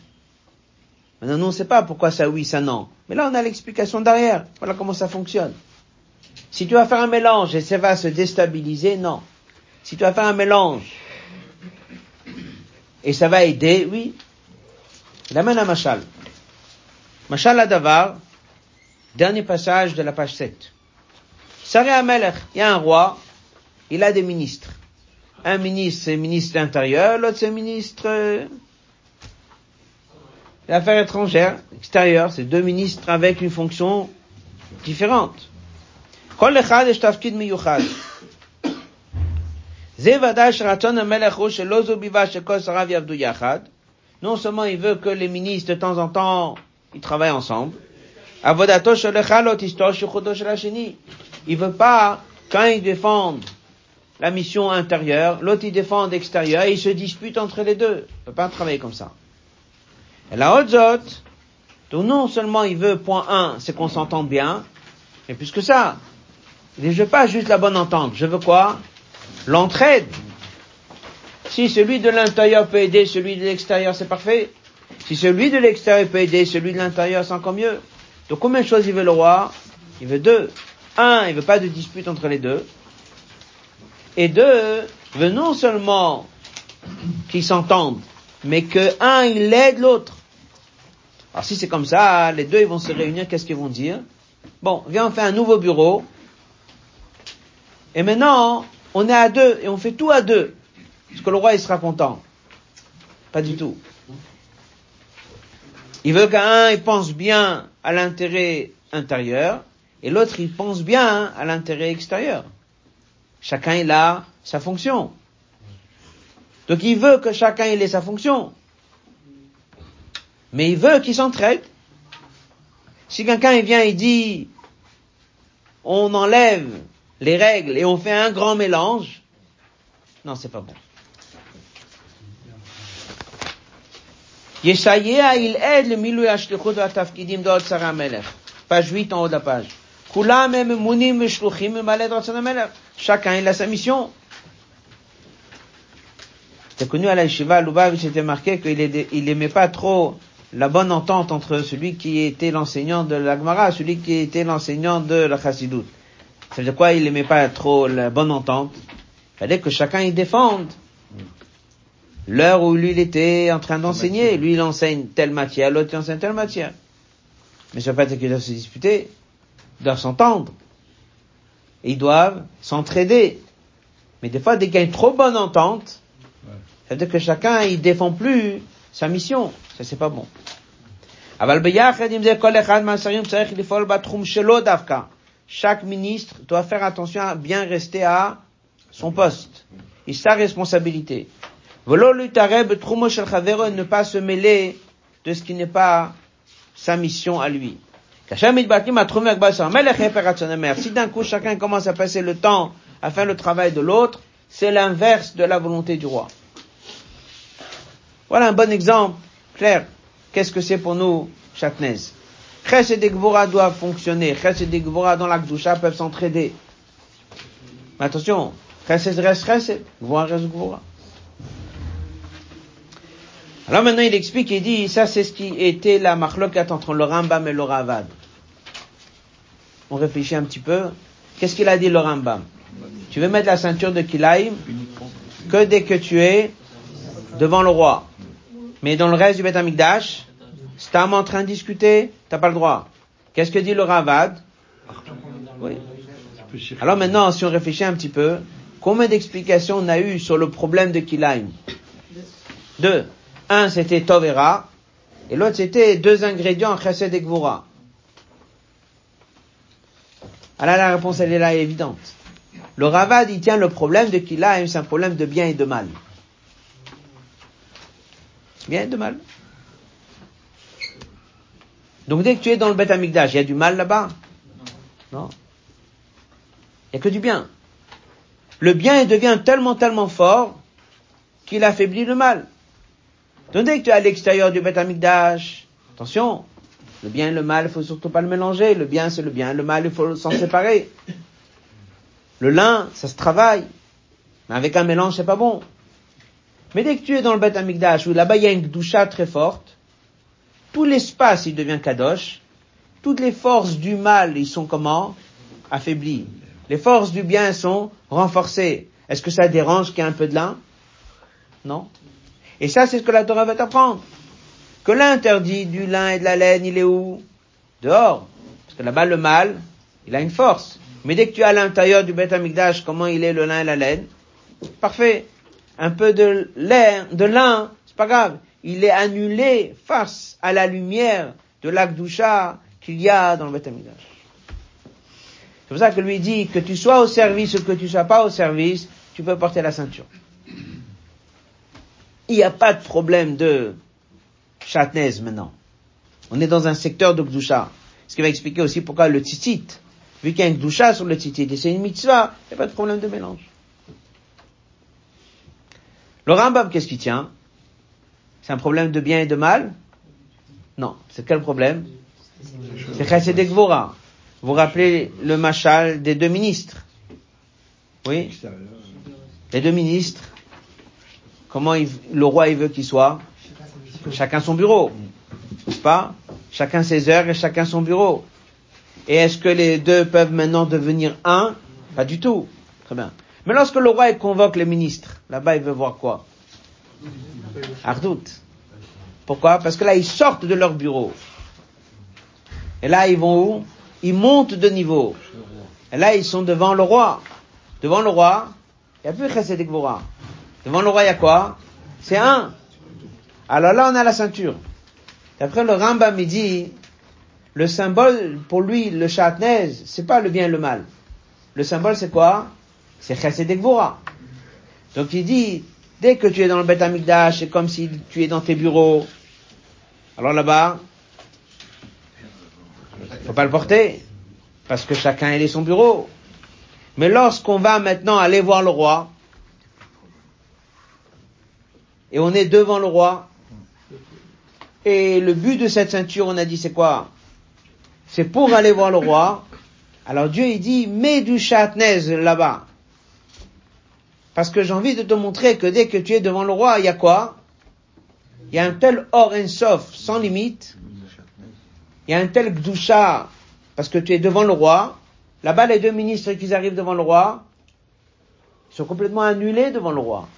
Maintenant, nous, on ne sait pas pourquoi ça oui, ça non. Mais là, on a l'explication derrière. Voilà comment ça fonctionne. Si tu vas faire un mélange et ça va se déstabiliser, non. Si tu vas faire un mélange et ça va aider, oui. Il amène un machal. Machal Adavar, dernier passage de la page 7. Saré Amelech, il y a un roi, il a des ministres. Un ministre, c'est ministre intérieur, l'autre c'est ministre euh, des affaires étrangères, extérieures. C'est deux ministres avec une fonction différente. (coughs) Non seulement il veut que les ministres de temps en temps ils travaillent ensemble. Il veut pas quand ils défendent la mission intérieure, l'autre il défend l'extérieur et ils se disputent entre les deux. Il peut pas travailler comme ça. Et la haute donc non seulement il veut, point 1, c'est qu'on s'entende bien, mais plus que ça, il ne veut pas juste la bonne entente. Je veux quoi? L'entraide. Si celui de l'intérieur peut aider celui de l'extérieur, c'est parfait. Si celui de l'extérieur peut aider celui de l'intérieur, c'est encore mieux. Donc combien de choses il veut le roi Il veut deux. Un, il veut pas de dispute entre les deux. Et deux, il veut non seulement qu'ils s'entendent, mais que un, il aide l'autre. Alors si c'est comme ça, les deux ils vont se réunir, qu'est-ce qu'ils vont dire? Bon, viens, on fait un nouveau bureau. Et maintenant, on est à deux et on fait tout à deux. Est-ce que le roi il sera content Pas du tout. Il veut qu'un il pense bien à l'intérêt intérieur et l'autre il pense bien à l'intérêt extérieur. Chacun il a sa fonction. Donc il veut que chacun il ait sa fonction. Mais il veut qu'ils s'entraident. Si quelqu'un vient et dit on enlève les règles et on fait un grand mélange, non, c'est pas bon. Il aide le. Page 8 en haut de la page. Chacun il a sa mission. T'as connu à la Yeshiva, Lubavitch était marqué qu'il il aimait pas trop la bonne entente entre celui qui était l'enseignant de la Gemara, celui qui était l'enseignant de la Chassidut. Ça veut dire quoi? Il aimait pas trop la bonne entente. Il fallait que chacun y défende. L'heure où lui, il était en train d'enseigner, lui, il enseigne telle matière, l'autre, il enseigne telle matière. Mais ça veut pas dire qu'ils doivent se disputer. Ils doivent s'entendre. Ils doivent s'entraider. Mais des fois, dès qu'il y a une trop bonne entente, ça veut dire que chacun, il défend plus sa mission. Ça, c'est pas bon. Chaque ministre doit faire attention à bien rester à son poste et sa responsabilité. ne pas se mêler de ce qui n'est pas sa mission à lui. Si d'un coup chacun commence à passer le temps à faire le travail de l'autre, c'est l'inverse de la volonté du roi. Voilà un bon exemple clair. Qu'est-ce que c'est pour nous, Chatnez? Chesed et Gvora doivent fonctionner. Chesed et Gvora dans la Gdusha peuvent s'entraider. Mais attention, Chesed reste Chesed, Gvora reste Gvora. Alors maintenant, il explique, il dit, ça c'est ce qui était la marloquette entre le Rambam et le Ravad. On réfléchit un petit peu. Qu'est-ce qu'il a dit le Rambam? Tu veux mettre la ceinture de Kilaïm que dès que tu es devant le roi. Mais dans le reste du Beth Amikdash, Stam en train de discuter, t'as pas le droit. Qu'est-ce que dit le Ravad? Oui. Alors maintenant, si on réfléchit un petit peu, combien d'explications on a eu sur le problème de Kilaïm Deux. Un, c'était Tovera, et l'autre, c'était deux ingrédients, Chesed et Gvura. Alors la réponse, elle est là, évidente. Le Ravad, il tient le problème de Kilaïm, c'est un problème de bien et de mal. Bien et de mal. Donc dès que tu es dans le Beth Amikdash, il y a du mal là-bas? Non. Il n'y a que du bien. Le bien il devient tellement, tellement fort qu'il affaiblit le mal. Donc dès que tu es à l'extérieur du Beth attention, le bien et le mal, il faut surtout pas le mélanger. Le bien, c'est le bien. Le mal, il faut s'en séparer. Le lin, ça se travaille. Mais avec un mélange, c'est pas bon. Mais dès que tu es dans le Beth Amikdash, où là-bas il y a une doucha très forte, tout l'espace, il devient kadosh. Toutes les forces du mal, ils sont comment? Affaiblies. Les forces du bien sont renforcées. Est-ce que ça dérange qu'il y ait un peu de lin? Non? Et ça, c'est ce que la Torah va t'apprendre. Que l'interdit du lin et de la laine, il est où? Dehors. Parce que là-bas, le mal, il a une force. Mais dès que tu es à l'intérieur du Beth comment il est le lin et la laine? Parfait. Un peu de lin, de lin, c'est pas grave. Il est annulé face à la lumière de l'Akdusha qu'il y a dans le Beth. C'est pour ça que lui dit que tu sois au service ou que tu sois pas au service, tu peux porter la ceinture. Il n'y a pas de problème de chatnez maintenant. On est dans un secteur de Gdusha. Ce qui va expliquer aussi pourquoi le tzitzit, vu qu'il y a une Gdusha sur le tzitzit et c'est une mitzvah, il n'y a pas de problème de mélange. Le Rambam, qu'est-ce qui tient? C'est un problème de bien et de mal? Non. C'est quel problème? C'est Chesed et Gvora. Vous rappelez le machal des deux ministres? Oui? Les deux ministres. Comment il, le roi il veut qu'il soit Chacun son bureau. N'est-ce pas? Chacun ses heures et chacun son bureau. Et est-ce que les deux peuvent maintenant devenir un? Pas du tout. Très bien. Mais lorsque le roi convoque les ministres, là-bas il veut voir quoi? Ardout. Pourquoi? Parce que là ils sortent de leur bureau. Et là ils vont où? Ils montent de niveau. Et là ils sont devant le roi. Devant le roi, il n'y a plus Chesed Gvora. Devant le roi il y a quoi C'est un. Alors là on a la ceinture. D'après le Rambam il dit, le symbole pour lui, le chatnez, c'est pas le bien et le mal. Le symbole c'est quoi c'est Chesed et. Donc il dit, dès que tu es dans le Beth Amikdash, c'est comme si tu es dans tes bureaux. Alors là-bas, faut pas le porter, parce que chacun est son bureau. Mais lorsqu'on va maintenant aller voir le roi, et on est devant le roi, et le but de cette ceinture, on a dit, c'est quoi? C'est pour aller voir le roi. Alors Dieu, il dit, mets du chatnez là-bas. Parce que j'ai envie de te montrer que dès que tu es devant le roi, il y a quoi? Il y a un tel or sauf sans limite. Il y a un tel gdusha, parce que tu es devant le roi. Là-bas, les deux ministres qui arrivent devant le roi, ils sont complètement annulés devant le roi.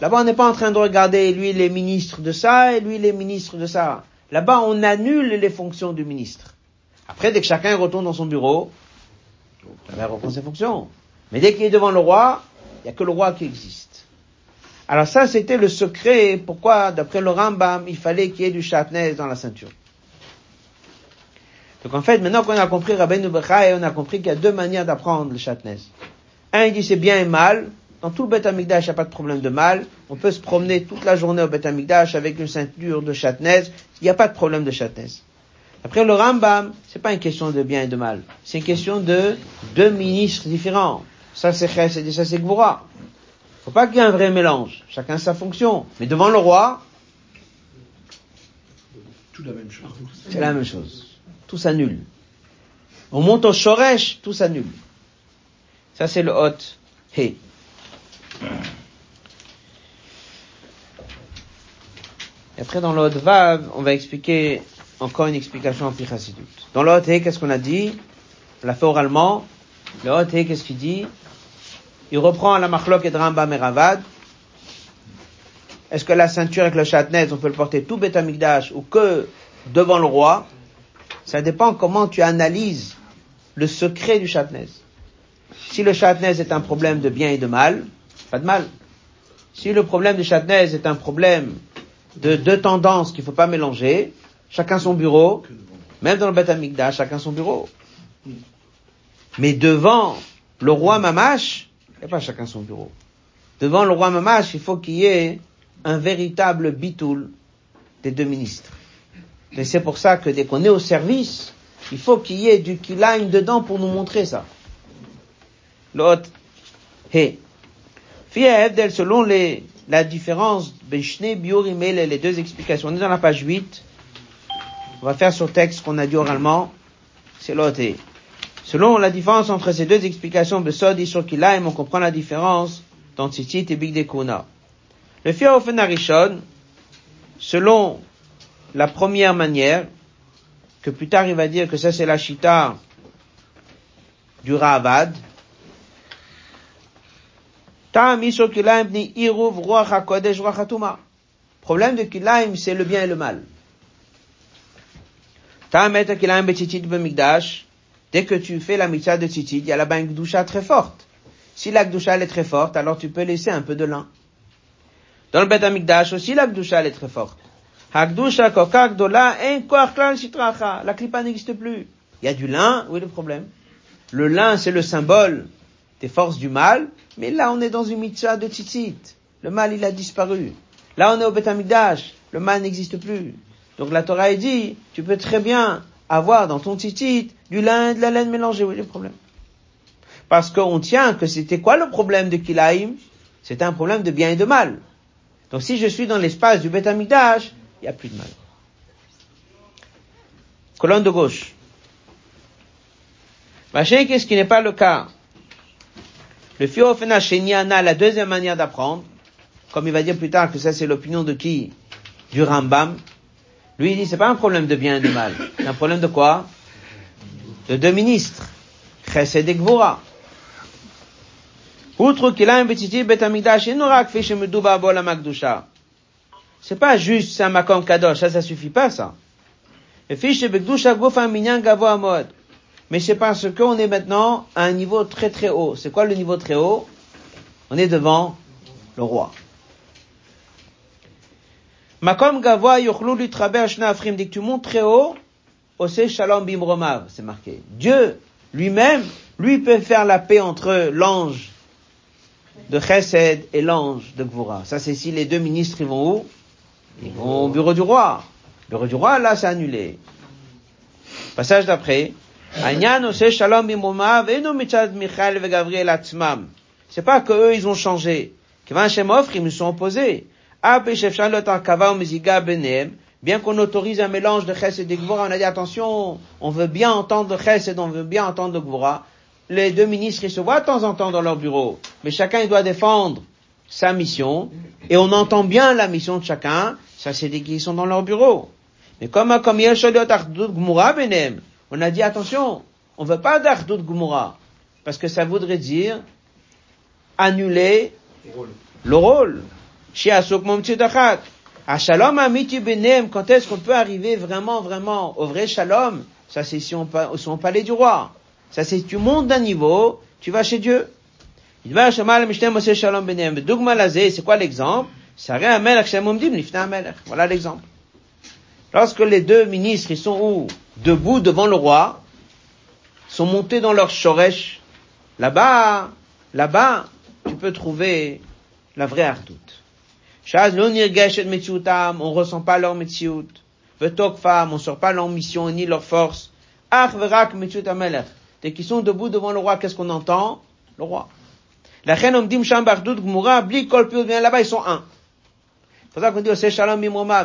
Là-bas, on n'est pas en train de regarder lui les ministres de ça et lui les ministres de ça. Là-bas, on annule les fonctions du ministre. Après, dès que chacun retourne dans son bureau, chacun reprend ses fonctions. Mais dès qu'il est devant le roi, il n'y a que le roi qui existe. Alors ça, c'était le secret pourquoi, d'après le Rambam, il fallait qu'il y ait du chatnez dans la ceinture? Donc en fait, maintenant qu'on a compris Rabbeinu Bechai, on a compris qu'il y a deux manières d'apprendre le chatnez. Un, il dit c'est bien et mal. Dans tout le Beth Amikdash, il n'y a pas de problème de mal. On peut se promener toute la journée au Beth Amikdash avec une ceinture de chatnez. Il n'y a pas de problème de chatnez. Après le Rambam, c'est pas une question de bien et de mal. C'est une question de deux ministres différents. Ça c'est chesed et ça c'est gvura. Faut pas qu'il y ait un vrai mélange. Chacun sa fonction. Mais devant le roi, tout la même chose. C'est la même chose. Tout s'annule. On monte au shoresh, tout s'annule. Ça c'est le hot. Hey. Et après, dans l'autre Vav, on va expliquer encore une explication en Pichasidut. Dans l'autre qu'est-ce qu'on a dit? On l'a fait oralement. L'autre qu'est-ce qu'il dit? Il reprend la Machlok et Rambam et Ravad. Est-ce que la ceinture avec le chatnez, on peut le porter tout Betamikdash ou que devant le roi? Ça dépend comment tu analyses le secret du chatnez. Si le chatnez est un problème de bien et de mal, pas de mal. Si le problème du chatnez est un problème de deux tendances qu'il faut pas mélanger, chacun son bureau, même dans le Beth chacun son bureau. Mais devant le roi Mamash, il n'y a pas chacun son bureau. Devant le roi Mamash, il faut qu'il y ait un véritable bitoul des deux ministres. Et c'est pour ça que dès qu'on est au service, il faut qu'il y ait du kilaim dedans pour nous montrer ça. L'autre, hey. Selon les, la différence, les deux explications. On est dans la page 8. On va faire sur texte qu'on a dit oralement. C'est l'autre. Selon la différence entre ces deux explications, Besod et Shokilaim, on comprend la différence dans Tzitzit et Big Dekuna. Le Fia Arishon, selon la première manière, que plus tard il va dire que ça c'est la chita du Ravad. Problème de Kilaim, c'est le bien et le mal. Dès que tu fais la mitzvah de tzitzit, il y a là-bas une gdusha très forte. Si la gdusha est très forte, alors tu peux laisser un peu de lin. Dans le Bet Amikdash aussi, la gdusha est très forte. La clipa n'existe plus. Il y a du lin, où est le problème? Le lin, c'est le symbole des forces du mal, mais là, on est dans une mitzvah de tzitzit. Le mal, il a disparu. Là, on est au Bet Le mal n'existe plus. Donc la Torah dit, tu peux très bien avoir dans ton tzitzit du lin et de la laine mélangée. Est le problème? Parce qu'on tient que c'était quoi le problème de Kilaïm C'était un problème de bien et de mal. Donc si je suis dans l'espace du Bet il n'y a plus de mal. Colonne de gauche. qu'est-ce qui n'est pas le cas? Le Fiofena Shenyana, la deuxième manière d'apprendre, comme il va dire plus tard que ça c'est l'opinion de qui? Du Rambam. Lui il dit c'est pas un problème de bien et de mal. C'est un problème de quoi? De deux ministres. Chesed et Gvura. Outre qu'il a un petit betamigdash. C'est pas juste c'est un makom kadosh, ça, ça suffit pas, ça. Mais c'est parce qu'on est maintenant à un niveau très très haut. C'est quoi le niveau très haut? On est devant le roi. Makom gavoa yochlu litraber afrim. Dès tu montes très haut, shalom bimromav, c'est marqué. Dieu, lui-même, lui peut faire la paix entre l'ange de Chesed et l'ange de Gvura. Ça, c'est si les deux ministres, ils vont où? Ils vont au bureau du roi. Le bureau du roi, là, c'est annulé. Passage d'après. C'est pas que eux, ils ont changé. ils me sont opposés. Bien qu'on autorise un mélange de Chesed et de Gvora, on a dit attention, on veut bien entendre Chesed, on veut bien entendre Gvora. Les deux ministres, ils se voient de temps en temps dans leur bureau. Mais chacun, il doit défendre sa mission. Et on entend bien la mission de chacun. Ça, c'est des qui sont dans leur bureau. Mais comme, comme Benem, on a dit attention, on veut pas d'Ardut Gmura. Parce que ça voudrait dire annuler le rôle. À Shalom Amiti Benem, quand est-ce qu'on peut arriver vraiment, vraiment au vrai Shalom? Ça, c'est si on, au palais du roi. Ça, c'est tu montes d'un niveau, tu vas chez Dieu. Il va C'est quoi l'exemple? Voilà l'exemple. Lorsque les deux ministres, ils sont où? Debout devant le roi, sont montés dans leur shoresh, là-bas, là-bas, tu peux trouver la vraie ardoute. On ressent pas leur metziut. femme, on sort pas leur mission ni leur force. Dès qu'ils sont debout devant le roi, qu'est-ce qu'on entend? Le roi. La reine omdim bli bien là-bas, ils sont un pour ça qu'on dit c'est shalom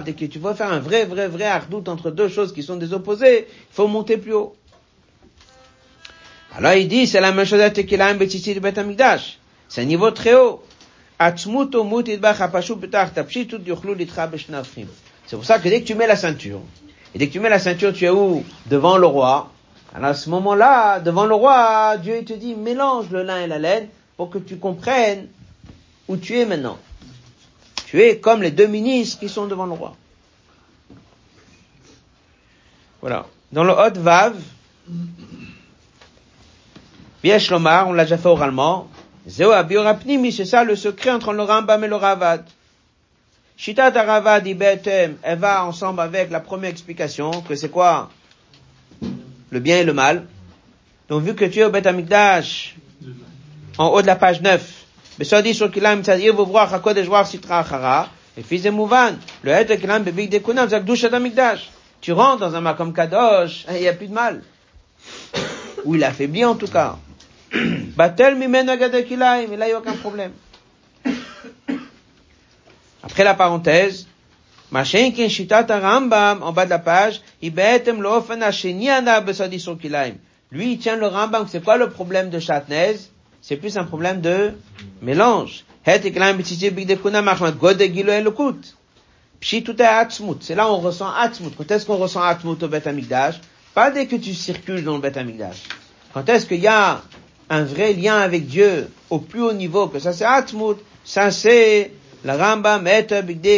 dès que tu veux faire un vrai, vrai, vrai ardout entre deux choses qui sont des opposés, il faut monter plus haut. Alors il dit, c'est la même chose avec Tekilaim Betiti de Betamikdash. C'est un niveau très haut. C'est pour ça que dès que tu mets la ceinture, et dès que tu mets la ceinture, tu es où? Devant le roi. Alors à ce moment-là, devant le roi, Dieu il te dit, mélange le lin et la laine pour que tu comprennes où tu es maintenant. Tu es comme les deux ministres qui sont devant le roi. Voilà. Dans le Hot Vav, Biesh Lomar, on l'a déjà fait oralement, Zeo Abiorapnimi, c'est ça le secret entre le Rambam et le Ravad. Shita Ravad Ibetem, elle va ensemble avec la première explication, que c'est quoi Le bien et le mal. Donc vu que tu es au Bet en haut de la page 9, בסודי של כליים מצד עיר וברוח הקודש רוח סטרה אחרה, לפי זה מובן, לא היה כליים בביג דקונם, זה הקדושת המקדש. Tu rentres dans un makom kadosh, il n'y a plus de mal. (coughs) Ou il affaiblit en tout cas. (coughs) Batel mimen agade kilaim, mais là il n'y a aucun problème. (coughs) Après la parenthèse, machin kin shitat Rambam, en bas de la page, ibetem lofen asheni ana besadi sur kilaim. Lui, il tient le Rambam, c'est quoi le problème de Chatnez? C'est plus un problème de mélange. C'est là où on ressent Atzmut. Quand est-ce qu'on ressent Atzmut au Beth Amikdash Pas dès que tu circules dans le Beth Amikdash. Quand est-ce qu'il y a un vrai lien avec Dieu au plus haut niveau, que ça c'est Atzmut, ça c'est la Rambam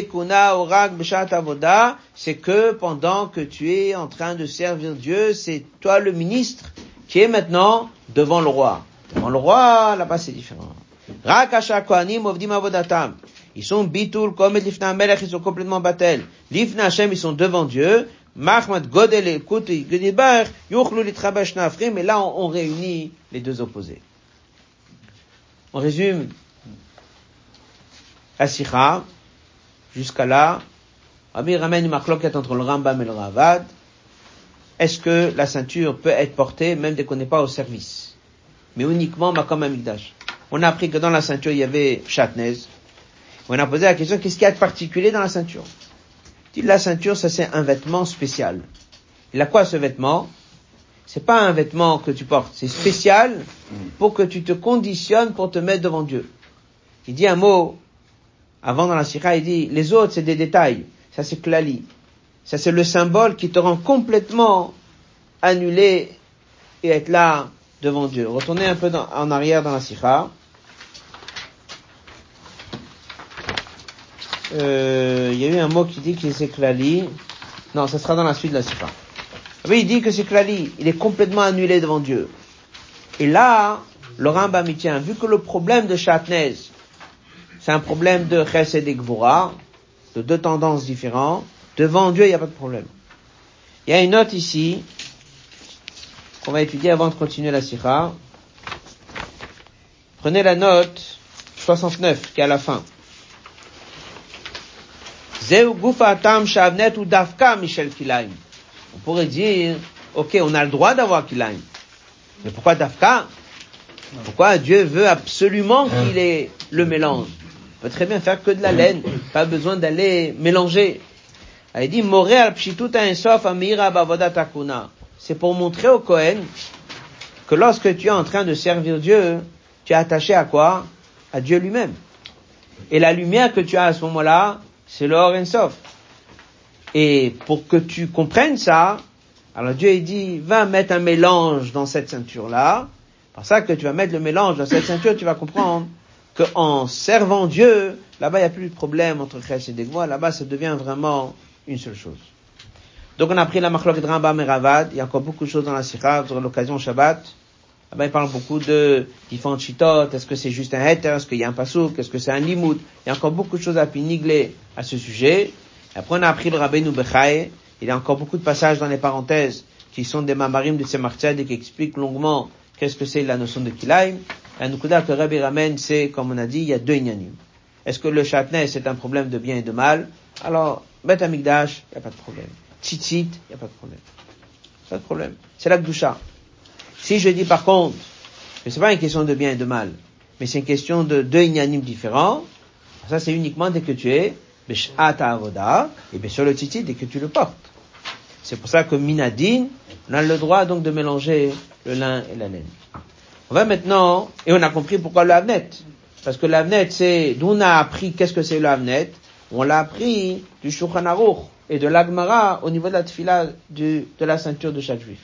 Kuna Orag Beshat Avoda, c'est que pendant que tu es en train de servir Dieu, c'est toi le ministre qui est maintenant devant le roi. Devant le roi, là-bas c'est différent. Rakasha Kohanim Ovdim Avodatam. Ils sont bitul comme l'ifna melech, ils sont complètement batel. L'ifna Hashem, ils sont devant Dieu. Mahmad Godel et Kuti Gedibar, Yuchlu Litrabash et là on, réunit les deux opposés. On résume la jusqu'à là. Rabbi ramène une entre le Rambam et le Ravad. Est-ce que la ceinture peut être portée même dès qu'on n'est pas au service? Mais uniquement Makom Amigdash. On a appris que dans la ceinture il y avait Chatnez. On a posé la question qu'est-ce qu'il y a de particulier dans la ceinture? La ceinture, ça c'est un vêtement spécial. Il a quoi ce vêtement? C'est pas un vêtement que tu portes, c'est spécial pour que tu te conditionnes pour te mettre devant Dieu. Il dit un mot avant dans la Sira, il dit, les autres, c'est des détails. Ça, c'est klali. Ça, c'est le symbole qui te rend complètement annulé et être là devant Dieu. Retournez un peu en arrière dans la Sira. Euh, il y a eu un mot qui dit que c'est klali. Non, ça sera dans la suite de la Sira. Oui, il dit que c'est klali. Il est complètement annulé devant Dieu. Et là, le Rambam vu que le problème de Chatnez, c'est un problème de chesed et gvura, de deux tendances différentes. Devant Dieu, il n'y a pas de problème. Il y a une note ici, qu'on va étudier avant de continuer la sikha. Prenez la note 69, qui est à la fin. On pourrait dire, ok, on a le droit d'avoir Kilaim. Mais pourquoi dafka? Pourquoi Dieu veut absolument qu'il ait le mélange? peut très bien faire que de la laine, pas besoin d'aller mélanger. Il dit, c'est pour montrer au Cohen que lorsque tu es en train de servir Dieu, tu es attaché à quoi? À Dieu lui-même. Et la lumière que tu as à ce moment-là, c'est l'or Sof. Et pour que tu comprennes ça, alors Dieu il dit, va mettre un mélange dans cette ceinture-là. Par ça que tu vas mettre le mélange dans cette ceinture, tu vas comprendre qu'en servant Dieu, là-bas il n'y a plus de problème entre Chesed et Degvoa, là-bas ça devient vraiment une seule chose. Donc on a pris la machlok de Rambam et Ravad, il y a encore beaucoup de choses dans la Sikha, sur l'occasion Shabbat. Là-bas il parle beaucoup de différentes chitotes, est-ce que c'est juste un heter, est-ce qu'il y a un pasouk, est-ce que c'est un limoud, il y a encore beaucoup de choses à pinigler à ce sujet. Après on a appris le Rabbeinu Bechaye, il y a encore beaucoup de passages dans les parenthèses qui sont des mamarim de Tzemach et qui expliquent longuement qu'est-ce que c'est la notion de kilaim. La nukuda que Rabbi ramène, c'est, comme on a dit, il y a deux inyanim. Est-ce que le chatnez, c'est un problème de bien et de mal? Alors, Bet Amigdash, il n'y a pas de problème. Tzitzit, il n'y a pas de problème. Pas de problème. C'est la Gdusha. Si je dis par contre, que c'est pas une question de bien et de mal, mais c'est une question de deux inyanim différents, ça c'est uniquement dès que tu es Avoda, et bien sur le tzitzit, dès que tu le portes. C'est pour ça que Minadin, on a le droit donc de mélanger le lin et la laine. On va maintenant, et on a compris pourquoi le Havnet. Parce que l'Avnet, c'est, d'où on a appris qu'est-ce que c'est le Havnet. On l'a appris du Shulchan. Et de l'Agmara au niveau de la tfila de la ceinture de chaque juif.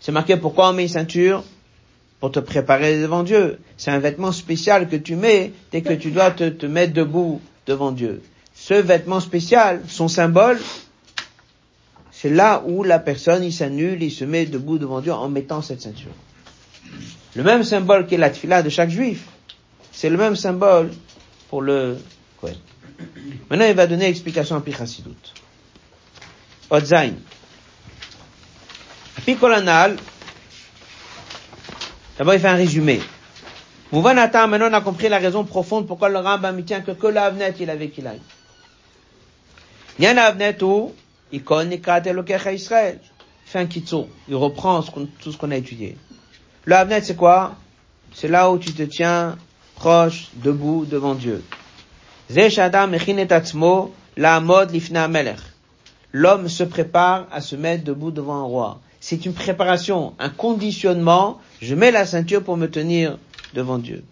C'est marqué pourquoi on met une ceinture? Pour te préparer devant Dieu. C'est un vêtement spécial que tu mets dès que tu dois te, mettre debout devant Dieu. Ce vêtement spécial, son symbole, c'est là où la personne, il s'annule, il se met debout devant Dieu en mettant cette ceinture. Le même symbole qu'est la tfila de chaque juif, c'est le même symbole pour le Kohen. Maintenant, il va donner l'explication à Pichasidut. Odzain. Picolanal, d'abord il fait un résumé. Mouvanata, maintenant on a compris la raison profonde pourquoi le Rambam tient que que l'Avnet il avait qu'il aille. Il y a un Avnet où, il Israël. Fait un kitso. Il reprend tout ce qu'on a étudié. Le Avnet c'est quoi? C'est là où tu te tiens proche, debout, devant Dieu. L'homme se prépare à se mettre debout devant un roi. C'est une préparation, un conditionnement. Je mets la ceinture pour me tenir devant Dieu.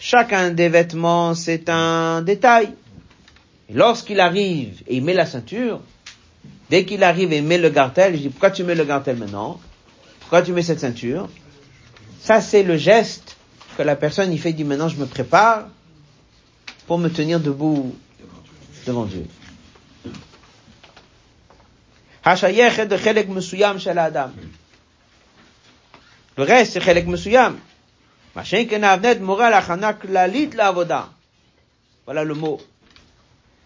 Chacun des vêtements, c'est un détail. lorsqu'il arrive et il met la ceinture, dès qu'il arrive et met le gartel, je dis, pourquoi tu mets le gartel maintenant? Pourquoi tu mets cette ceinture? Ça, c'est le geste que la personne il fait, dit maintenant je me prépare pour me tenir debout devant Dieu. Le reste, c'est chelek mesuyam. Voilà le mot.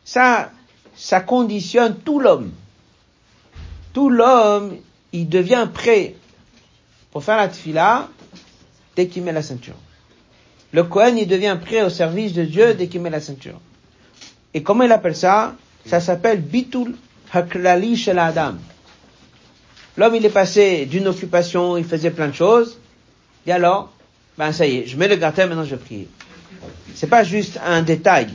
Ça, ça conditionne tout l'homme. Tout l'homme, il devient prêt pour faire la tfila dès qu'il met la ceinture. Le Kohen, il devient prêt au service de Dieu dès qu'il met la ceinture. Et comment il appelle ça? Ça s'appelle bitul haklali shel adam. L'homme, il est passé d'une occupation, il faisait plein de choses. Et alors, ben ça y est, je mets le gâteau, maintenant je prie. C'est pas juste un détail.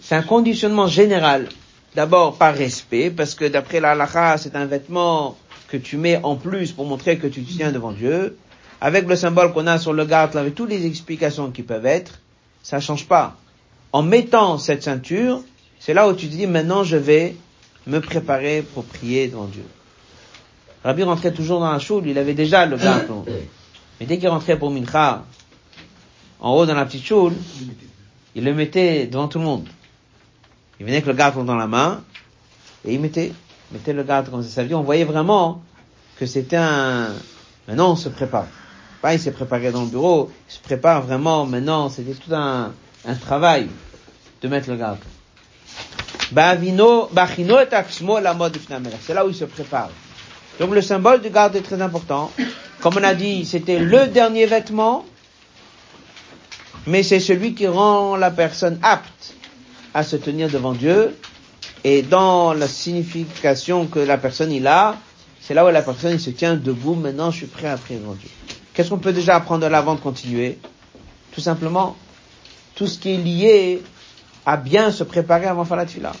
C'est un conditionnement général. D'abord par respect, parce que d'après la halakha, c'est un vêtement que tu mets en plus pour montrer que tu tiens devant Dieu avec le symbole qu'on a sur le garde, avec toutes les explications qui peuvent être, ça change pas. En mettant cette ceinture, c'est là où tu te dis, maintenant je vais me préparer pour prier devant Dieu. Rabbi rentrait toujours dans la choule, il avait déjà le garde. Mais dès qu'il rentrait pour Mincha, en haut dans la petite choule, il le mettait devant tout le monde. Il venait avec le garde dans la main, et il mettait, mettait le garde comme ça. On voyait vraiment que c'était un, maintenant on se prépare. Pas il s'est préparé dans le bureau, il se prépare vraiment maintenant, c'était tout un, un travail de mettre le garde. C'est là où il se prépare. Donc le symbole du garde est très important. Comme on a dit, c'était le dernier vêtement, mais c'est celui qui rend la personne apte à se tenir devant Dieu. Et dans la signification que la personne il a, c'est là où la personne se tient debout. Maintenant, je suis prêt à prier devant Dieu. Qu'est-ce qu'on peut déjà apprendre de l'avant de continuer? Tout simplement, tout ce qui est lié à bien se préparer avant faire la.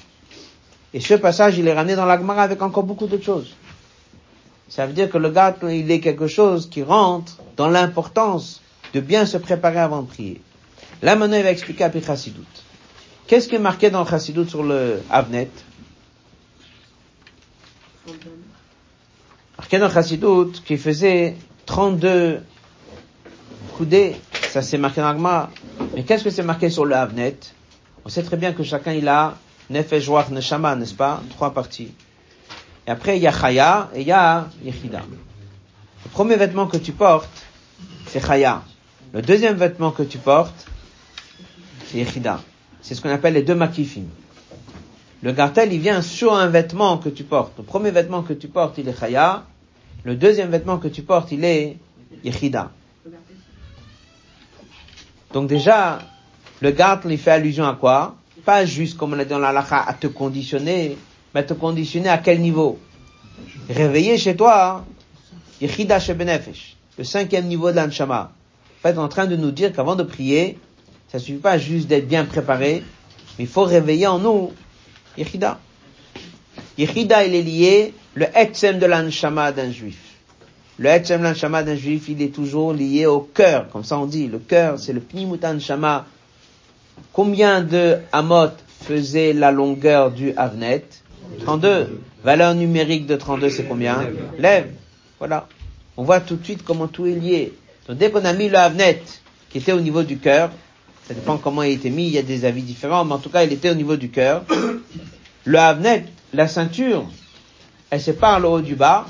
Et ce passage, il est ramené dans l'Agmara avec encore beaucoup d'autres choses. Ça veut dire que le gars, il est quelque chose qui rentre dans l'importance de bien se préparer avant de prier. Là, maintenant, il va expliquer à Chassidut. Qu'est-ce qui est marqué dans le Chassidut sur le Avnet? Marqué dans le Chassidut qui faisait 32 coudées, ça c'est marqué dans l'agma. Mais qu'est-ce que c'est marqué sur le Havnet On sait très bien que chacun il a Nefesh, Ruach, Neshama, n'est-ce pas? Trois parties. Et après il y a Chaya et il y a Yechida. Le premier vêtement que tu portes, c'est Chaya. Le deuxième vêtement que tu portes, c'est Yechida. C'est ce qu'on appelle les deux makifim. Le gartel, il vient sur un vêtement que tu portes. Le premier vêtement que tu portes, il est Chaya. Le deuxième vêtement que tu portes, il est Yechida. Donc déjà, le garde, il fait allusion à quoi? Pas juste, comme on a dit dans la à te conditionner, mais à te conditionner à quel niveau? Réveiller chez toi, Yechida Shebenefesh, le cinquième niveau de l'anshama. En fait, en train de nous dire qu'avant de prier, ça suffit pas juste d'être bien préparé, mais il faut réveiller en nous Yechida. Yechida, il est lié le etzem de l'anshama d'un juif. Le etzem l'anshama d'un juif, il est toujours lié au cœur, comme ça on dit. Le cœur, c'est le pnimutan shama. Combien de amot faisait la longueur du Avnet? 32. Valeur numérique de 32, c'est combien? Lève. Voilà. On voit tout de suite comment tout est lié. Donc dès qu'on a mis le Avnet, qui était au niveau du cœur, ça dépend comment il était mis, il y a des avis différents, mais en tout cas, il était au niveau du cœur. Le Avnet, la ceinture, elle sépare le haut du bas,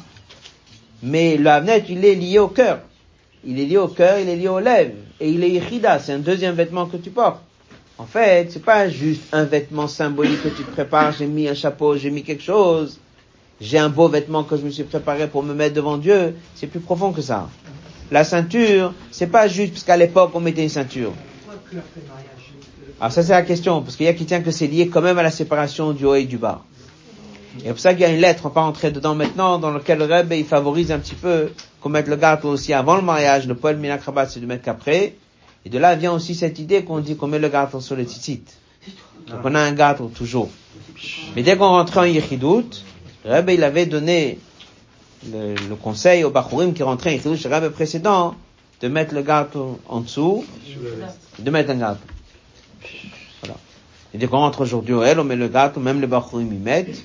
mais le Havnet, il est lié au cœur. Il est lié au cœur, il est lié aux lèvres. Et il est Yichida, c'est un deuxième vêtement que tu portes. En fait, c'est pas juste un vêtement symbolique que tu te prépares, j'ai mis un chapeau, j'ai mis quelque chose. J'ai un beau vêtement que je me suis préparé pour me mettre devant Dieu. C'est plus profond que ça. La ceinture, c'est pas juste parce qu'à l'époque on mettait une ceinture. Alors ça c'est la question, parce qu'il y a qui tient que c'est lié quand même à la séparation du haut et du bas. Et pour ça qu'il y a une lettre, on va pas rentrer dedans maintenant, dans laquelle le Rebbe, il favorise un petit peu qu'on mette le garde aussi avant le mariage, le poil minakrabat, c'est de mettre qu'après. Et de là vient aussi cette idée qu'on dit qu'on met le garde sur les tzitzit. Donc on a un garde toujours. Mais dès qu'on rentrait en Yichidut, le Rebbe, il avait donné le, conseil aux Bachurim qui rentraient en Yichidut, le Rebbe précédent, de mettre le garde en dessous, de mettre un garde. Voilà. Et dès qu'on rentre aujourd'hui au L, on met le garde, même les Bachurim y mettent.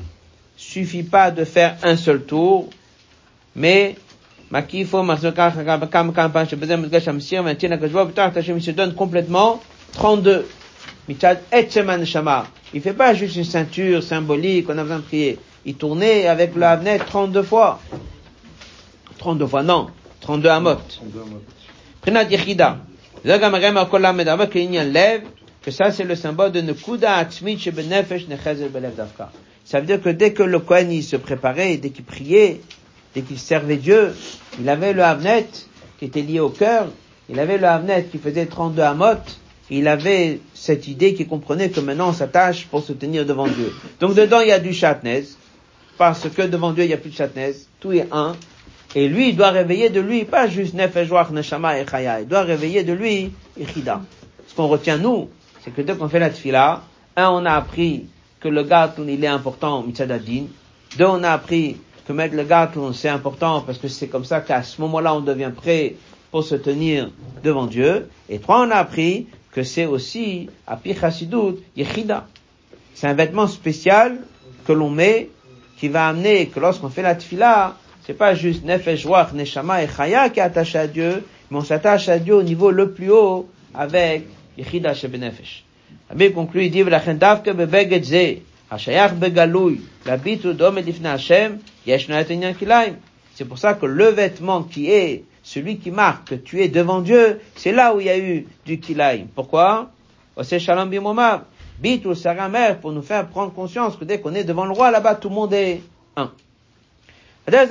suffit pas de faire un seul tour, mais il se donne complètement 32. Il fait pas juste une ceinture symbolique, on a besoin de prier. Il tournait avec le Havnet 32 fois. 32 fois, non. 32 amot. Prenat Yechida. Que ça, c'est le symbole de Nekuda Atzmit Shebenefesh Nechezel Belev Davka. Ça veut dire que dès que le Kohen il se préparait, dès qu'il priait, dès qu'il servait Dieu, il avait le Havnet qui était lié au cœur, il avait le Havnet qui faisait 32 amot, il avait cette idée qui comprenait que maintenant on s'attache pour se tenir devant Dieu. Donc dedans il y a du chatnez, parce que devant Dieu il n'y a plus de chatnez, tout est un, et lui il doit réveiller de lui pas juste Nefesh Neshama et Chaya, il doit réveiller de lui Ichida. Ce qu'on retient nous, c'est que dès qu'on fait la tfila, un on a appris que le gâteau, il est important, mitzadadin. Deux, on a appris que mettre le gâteau, c'est important parce que c'est comme ça qu'à ce moment-là, on devient prêt pour se tenir devant Dieu. Et trois, on a appris que c'est aussi, à Pichasidut, Yechida. C'est un vêtement spécial que l'on met, qui va amener que lorsqu'on fait la tfila, c'est pas juste Nefesh, Ruach, Neshama et Chaya qui est attaché à Dieu, mais on s'attache à Dieu au niveau le plus haut avec Yechida Shebenefesh. Rabbi conclut, il dit, c'est pour ça que le vêtement qui est celui qui marque que tu es devant Dieu, c'est là où il y a eu du kilaim. Pourquoi? C'est shalom bimomar. Bit ou saramer pour nous faire prendre conscience que dès qu'on est devant le roi là-bas, tout le monde est un. Et là,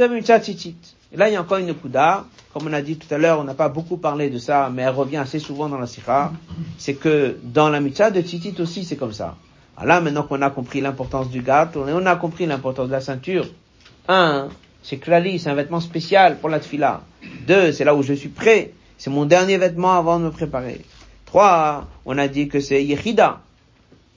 il y a encore une kouda comme on a dit tout à l'heure, on n'a pas beaucoup parlé de ça, mais elle revient assez souvent dans la sikha. C'est que dans la mitzvah de Tzitzit aussi, c'est comme ça. Alors là, maintenant qu'on a compris l'importance du garde, on a compris l'importance de la ceinture. Un, c'est klali, c'est un vêtement spécial pour la tfila. Deux, c'est là où je suis prêt. C'est mon dernier vêtement avant de me préparer. Trois, on a dit que c'est yechida.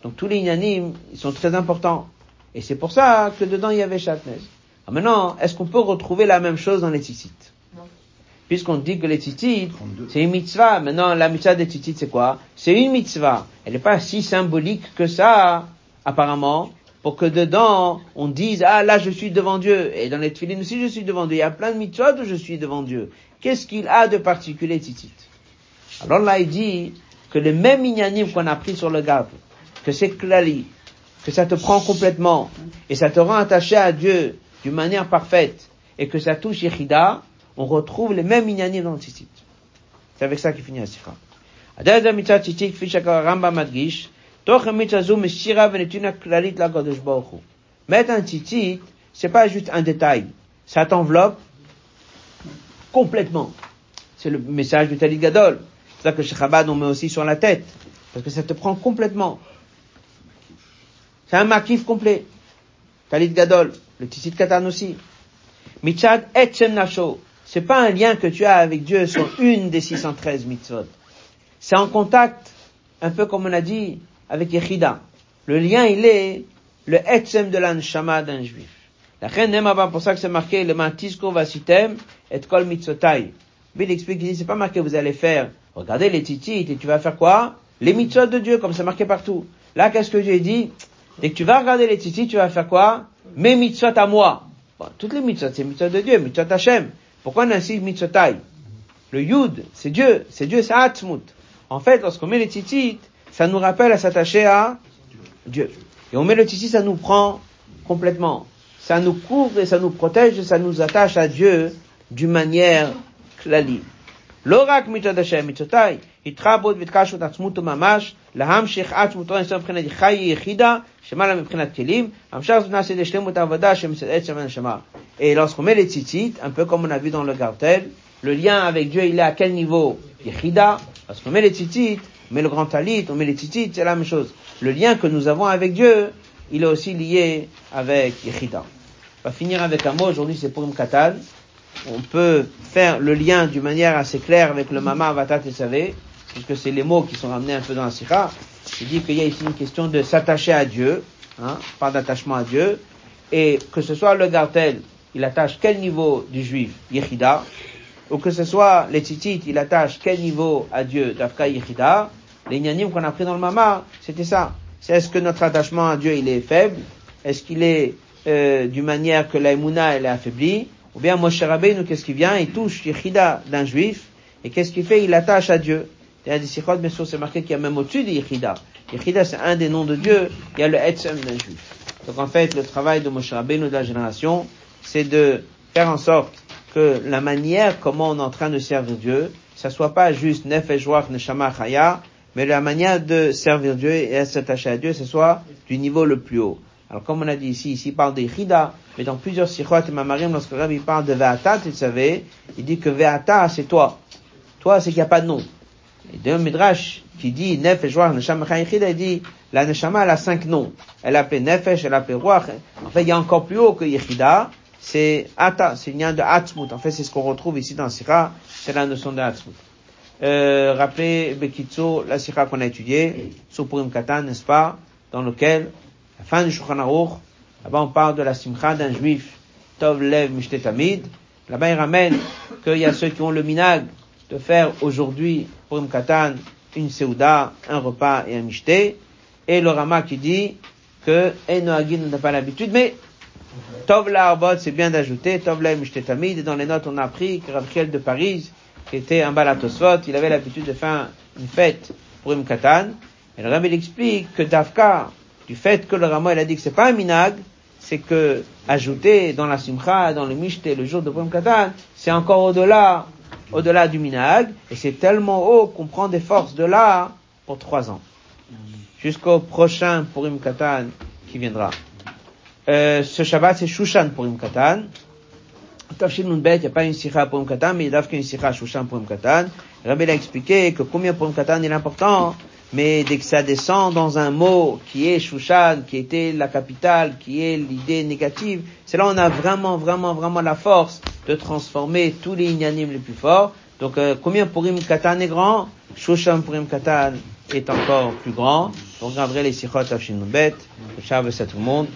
Donc tous les inanimes, ils sont très importants. Et c'est pour ça que dedans il y avait chatnez. maintenant, est-ce qu'on peut retrouver la même chose dans les tzitzit? Puisqu'on dit que les tzitzit, c'est une mitzvah. Maintenant, la mitzvah des tzitzit, c'est quoi? C'est une mitzvah. Elle n'est pas si symbolique que ça, apparemment, pour que dedans, on dise, ah là, je suis devant Dieu. Et dans les tefillin aussi, je suis devant Dieu. Il y a plein de mitzvahs où je suis devant Dieu. Qu'est-ce qu'il a de particulier, tzitzit? Alors là, il dit que le même inyanim qu'on a pris sur le garde, que c'est klali, que ça te prend complètement, et ça te rend attaché à Dieu d'une manière parfaite, et que ça touche Yechida, on retrouve les mêmes inyanim dans le tzitzit. C'est avec ça qu'il finit la sikha. הדרך המצוות ציצית, כפי שהרמב"ם מדגיש, תוך המצווה זו מסירה ונתינה כללית לקדוש ברוך הוא. Mettre un tzitzit, c'est pas juste un détail. Ça t'enveloppe complètement. C'est le message du Talit Gadol. C'est ça que chez Chabad on met aussi sur la tête. Parce que ça te prend complètement. C'est un makif complet. Talit Gadol, le Tissit Katan aussi. Mitzad Etchem Nasho. C'est pas un lien que tu as avec Dieu sur une des 613 mitzvot. C'est en contact, un peu comme on a dit, avec Yechida. Le lien, il est le Etchem de l'Anshama d'un juif. La reine pas pour ça que c'est marqué le Mantisko Vasitem et Kol Mitzotai. Bill explique, il dit, c'est pas marqué vous allez faire, regardez les titites et tu vas faire quoi? Les mitzvot de Dieu, comme c'est marqué partout. Là, qu'est-ce que Dieu dit? Dès que tu vas regarder les titites, tu vas faire quoi? Mes mitzvot à moi. Bon, toutes les mitzvot, c'est mitzvot de Dieu, mitzvot Hashem. Pourquoi n'insiste mitzotai Le yud, c'est Dieu, c'est Dieu, c'est atmut. En fait, lorsqu'on met les titites, ça nous rappelle à s'attacher à Dieu. Et on met le titit, ça nous prend complètement. Ça nous couvre et ça nous protège et ça nous attache à Dieu d'une manière clalique. לא רק מצד השם, מצותי, התחברות והתקשרות עצמות וממש, להמשיך עצמותו אינסוף מבחינת חי יחידה, שמעלה מבחינת כלים, המשך זאת נעשה לשלמות העבודה שמצד עצם הנשמה. Et lorsqu'on met les tzitzit, un peu comme on a vu dans le cartel, le lien avec Dieu, il est à quel niveau Yechida. Lorsqu'on met les tzitzit, on met le grand talit, on met les tzitzit, c'est la même chose. Le lien que nous avons avec Dieu, il est aussi lié avec Yechida. On va finir avec un mot, aujourd'hui c'est pour Katan on peut faire le lien d'une manière assez claire avec le Mama Avatat et Savé, puisque c'est les mots qui sont ramenés un peu dans la Sikha. Il dit qu'il y a ici une question de s'attacher à Dieu, hein, pas d'attachement à Dieu, et que ce soit le Gartel, il attache quel niveau du juif, Yechida, ou que ce soit les Tzitzit, il attache quel niveau à Dieu, Dafka Yechida, les Nyanim qu'on a pris dans le Mama, c'était ça. C'est est-ce que notre attachement à Dieu, il est faible? Est-ce qu'il est, euh, d'une manière que l'aïmouna, elle est affaiblie? Ou bien Moshe Rabbeinu, qu'est-ce qui vient Il touche Yechida d'un juif, et qu'est-ce qu'il fait Il attache à Dieu. Il y a des sikhot, bien sûr, c'est marqué qu'il y a même au-dessus de Yechida. Yechida, c'est un des noms de Dieu, il y a le Etzem d'un juif. Donc en fait, le travail de Moshe Rabbeinu de la génération, c'est de faire en sorte que la manière comment on est en train de servir Dieu, ça soit pas juste Nefesh Neshama Chaya, mais la manière de servir Dieu et s'attacher à Dieu, ce soit du niveau le plus haut. Alors comme on a dit ici, ici il parle de Yechida, mais dans plusieurs sikhot et mamarim, lorsque le Rabbi parle de Ve'ata, tu savais, il dit que Ve'ata, c'est toi. Toi, c'est qu'il n'y a pas de nom. Et d'un Midrash qui dit Nefesh, Ruach, Neshama, il dit, la Neshama, elle a cinq noms. Elle appelait Nefesh, elle appelait Ruach. En fait, il y a encore plus haut que Yechida, c'est Ata, c'est une lien de Atzmut. En fait, c'est ce qu'on retrouve ici dans Sikha, c'est la notion de Atzmut. Euh, rappelez, Bekitso, la Sikha qu'on a étudiée, Supurim Katan, n'est-ce pas, dans lequel, fin du Shulchan Aruch, Là-bas, on parle de la simcha d'un juif, Tov Lev Mishtet Là-bas, il ramène qu'il y a ceux qui ont le minag de faire aujourd'hui, pour une une seuda, un repas et un mishté. Et le Rama qui dit que Enoagin n'a pas l'habitude, mais Tov Arbot, c'est bien d'ajouter, Tov Lev Mishtet Et dans les notes, on a appris que Rabkiel de Paris, qui était un balatosfot, il avait l'habitude de faire une fête pour une. Et le Rama, il explique que Dafka, du fait que le Rama, il a dit que c'est pas un minag, c'est que ajouter dans la simcha, dans le mishte, le jour de Purim Katan, c'est encore au-delà, au-delà du minag, et c'est tellement haut qu'on prend des forces de là pour trois ans. Jusqu'au prochain Purim Katan qui viendra. Euh, ce Shabbat, c'est Shushan Purim Katan. Tafshin Nunbet, il n'y a pas une sikha Purim Katan, mais il y a une sikha Shushan Purim Katan. Rabbi a expliqué que combien Purim Katan est important, mais dès que ça descend dans un mot qui est Shushan, qui était la capitale, qui est l'idée négative, c'est là on a vraiment, vraiment, vraiment la force de transformer tous les inanimes les plus forts. Donc, euh, combien Purim Katan est grand? Shushan Purim Katan est encore plus grand. Vous regarderez les Sichot Afshin. Le à tout le monde.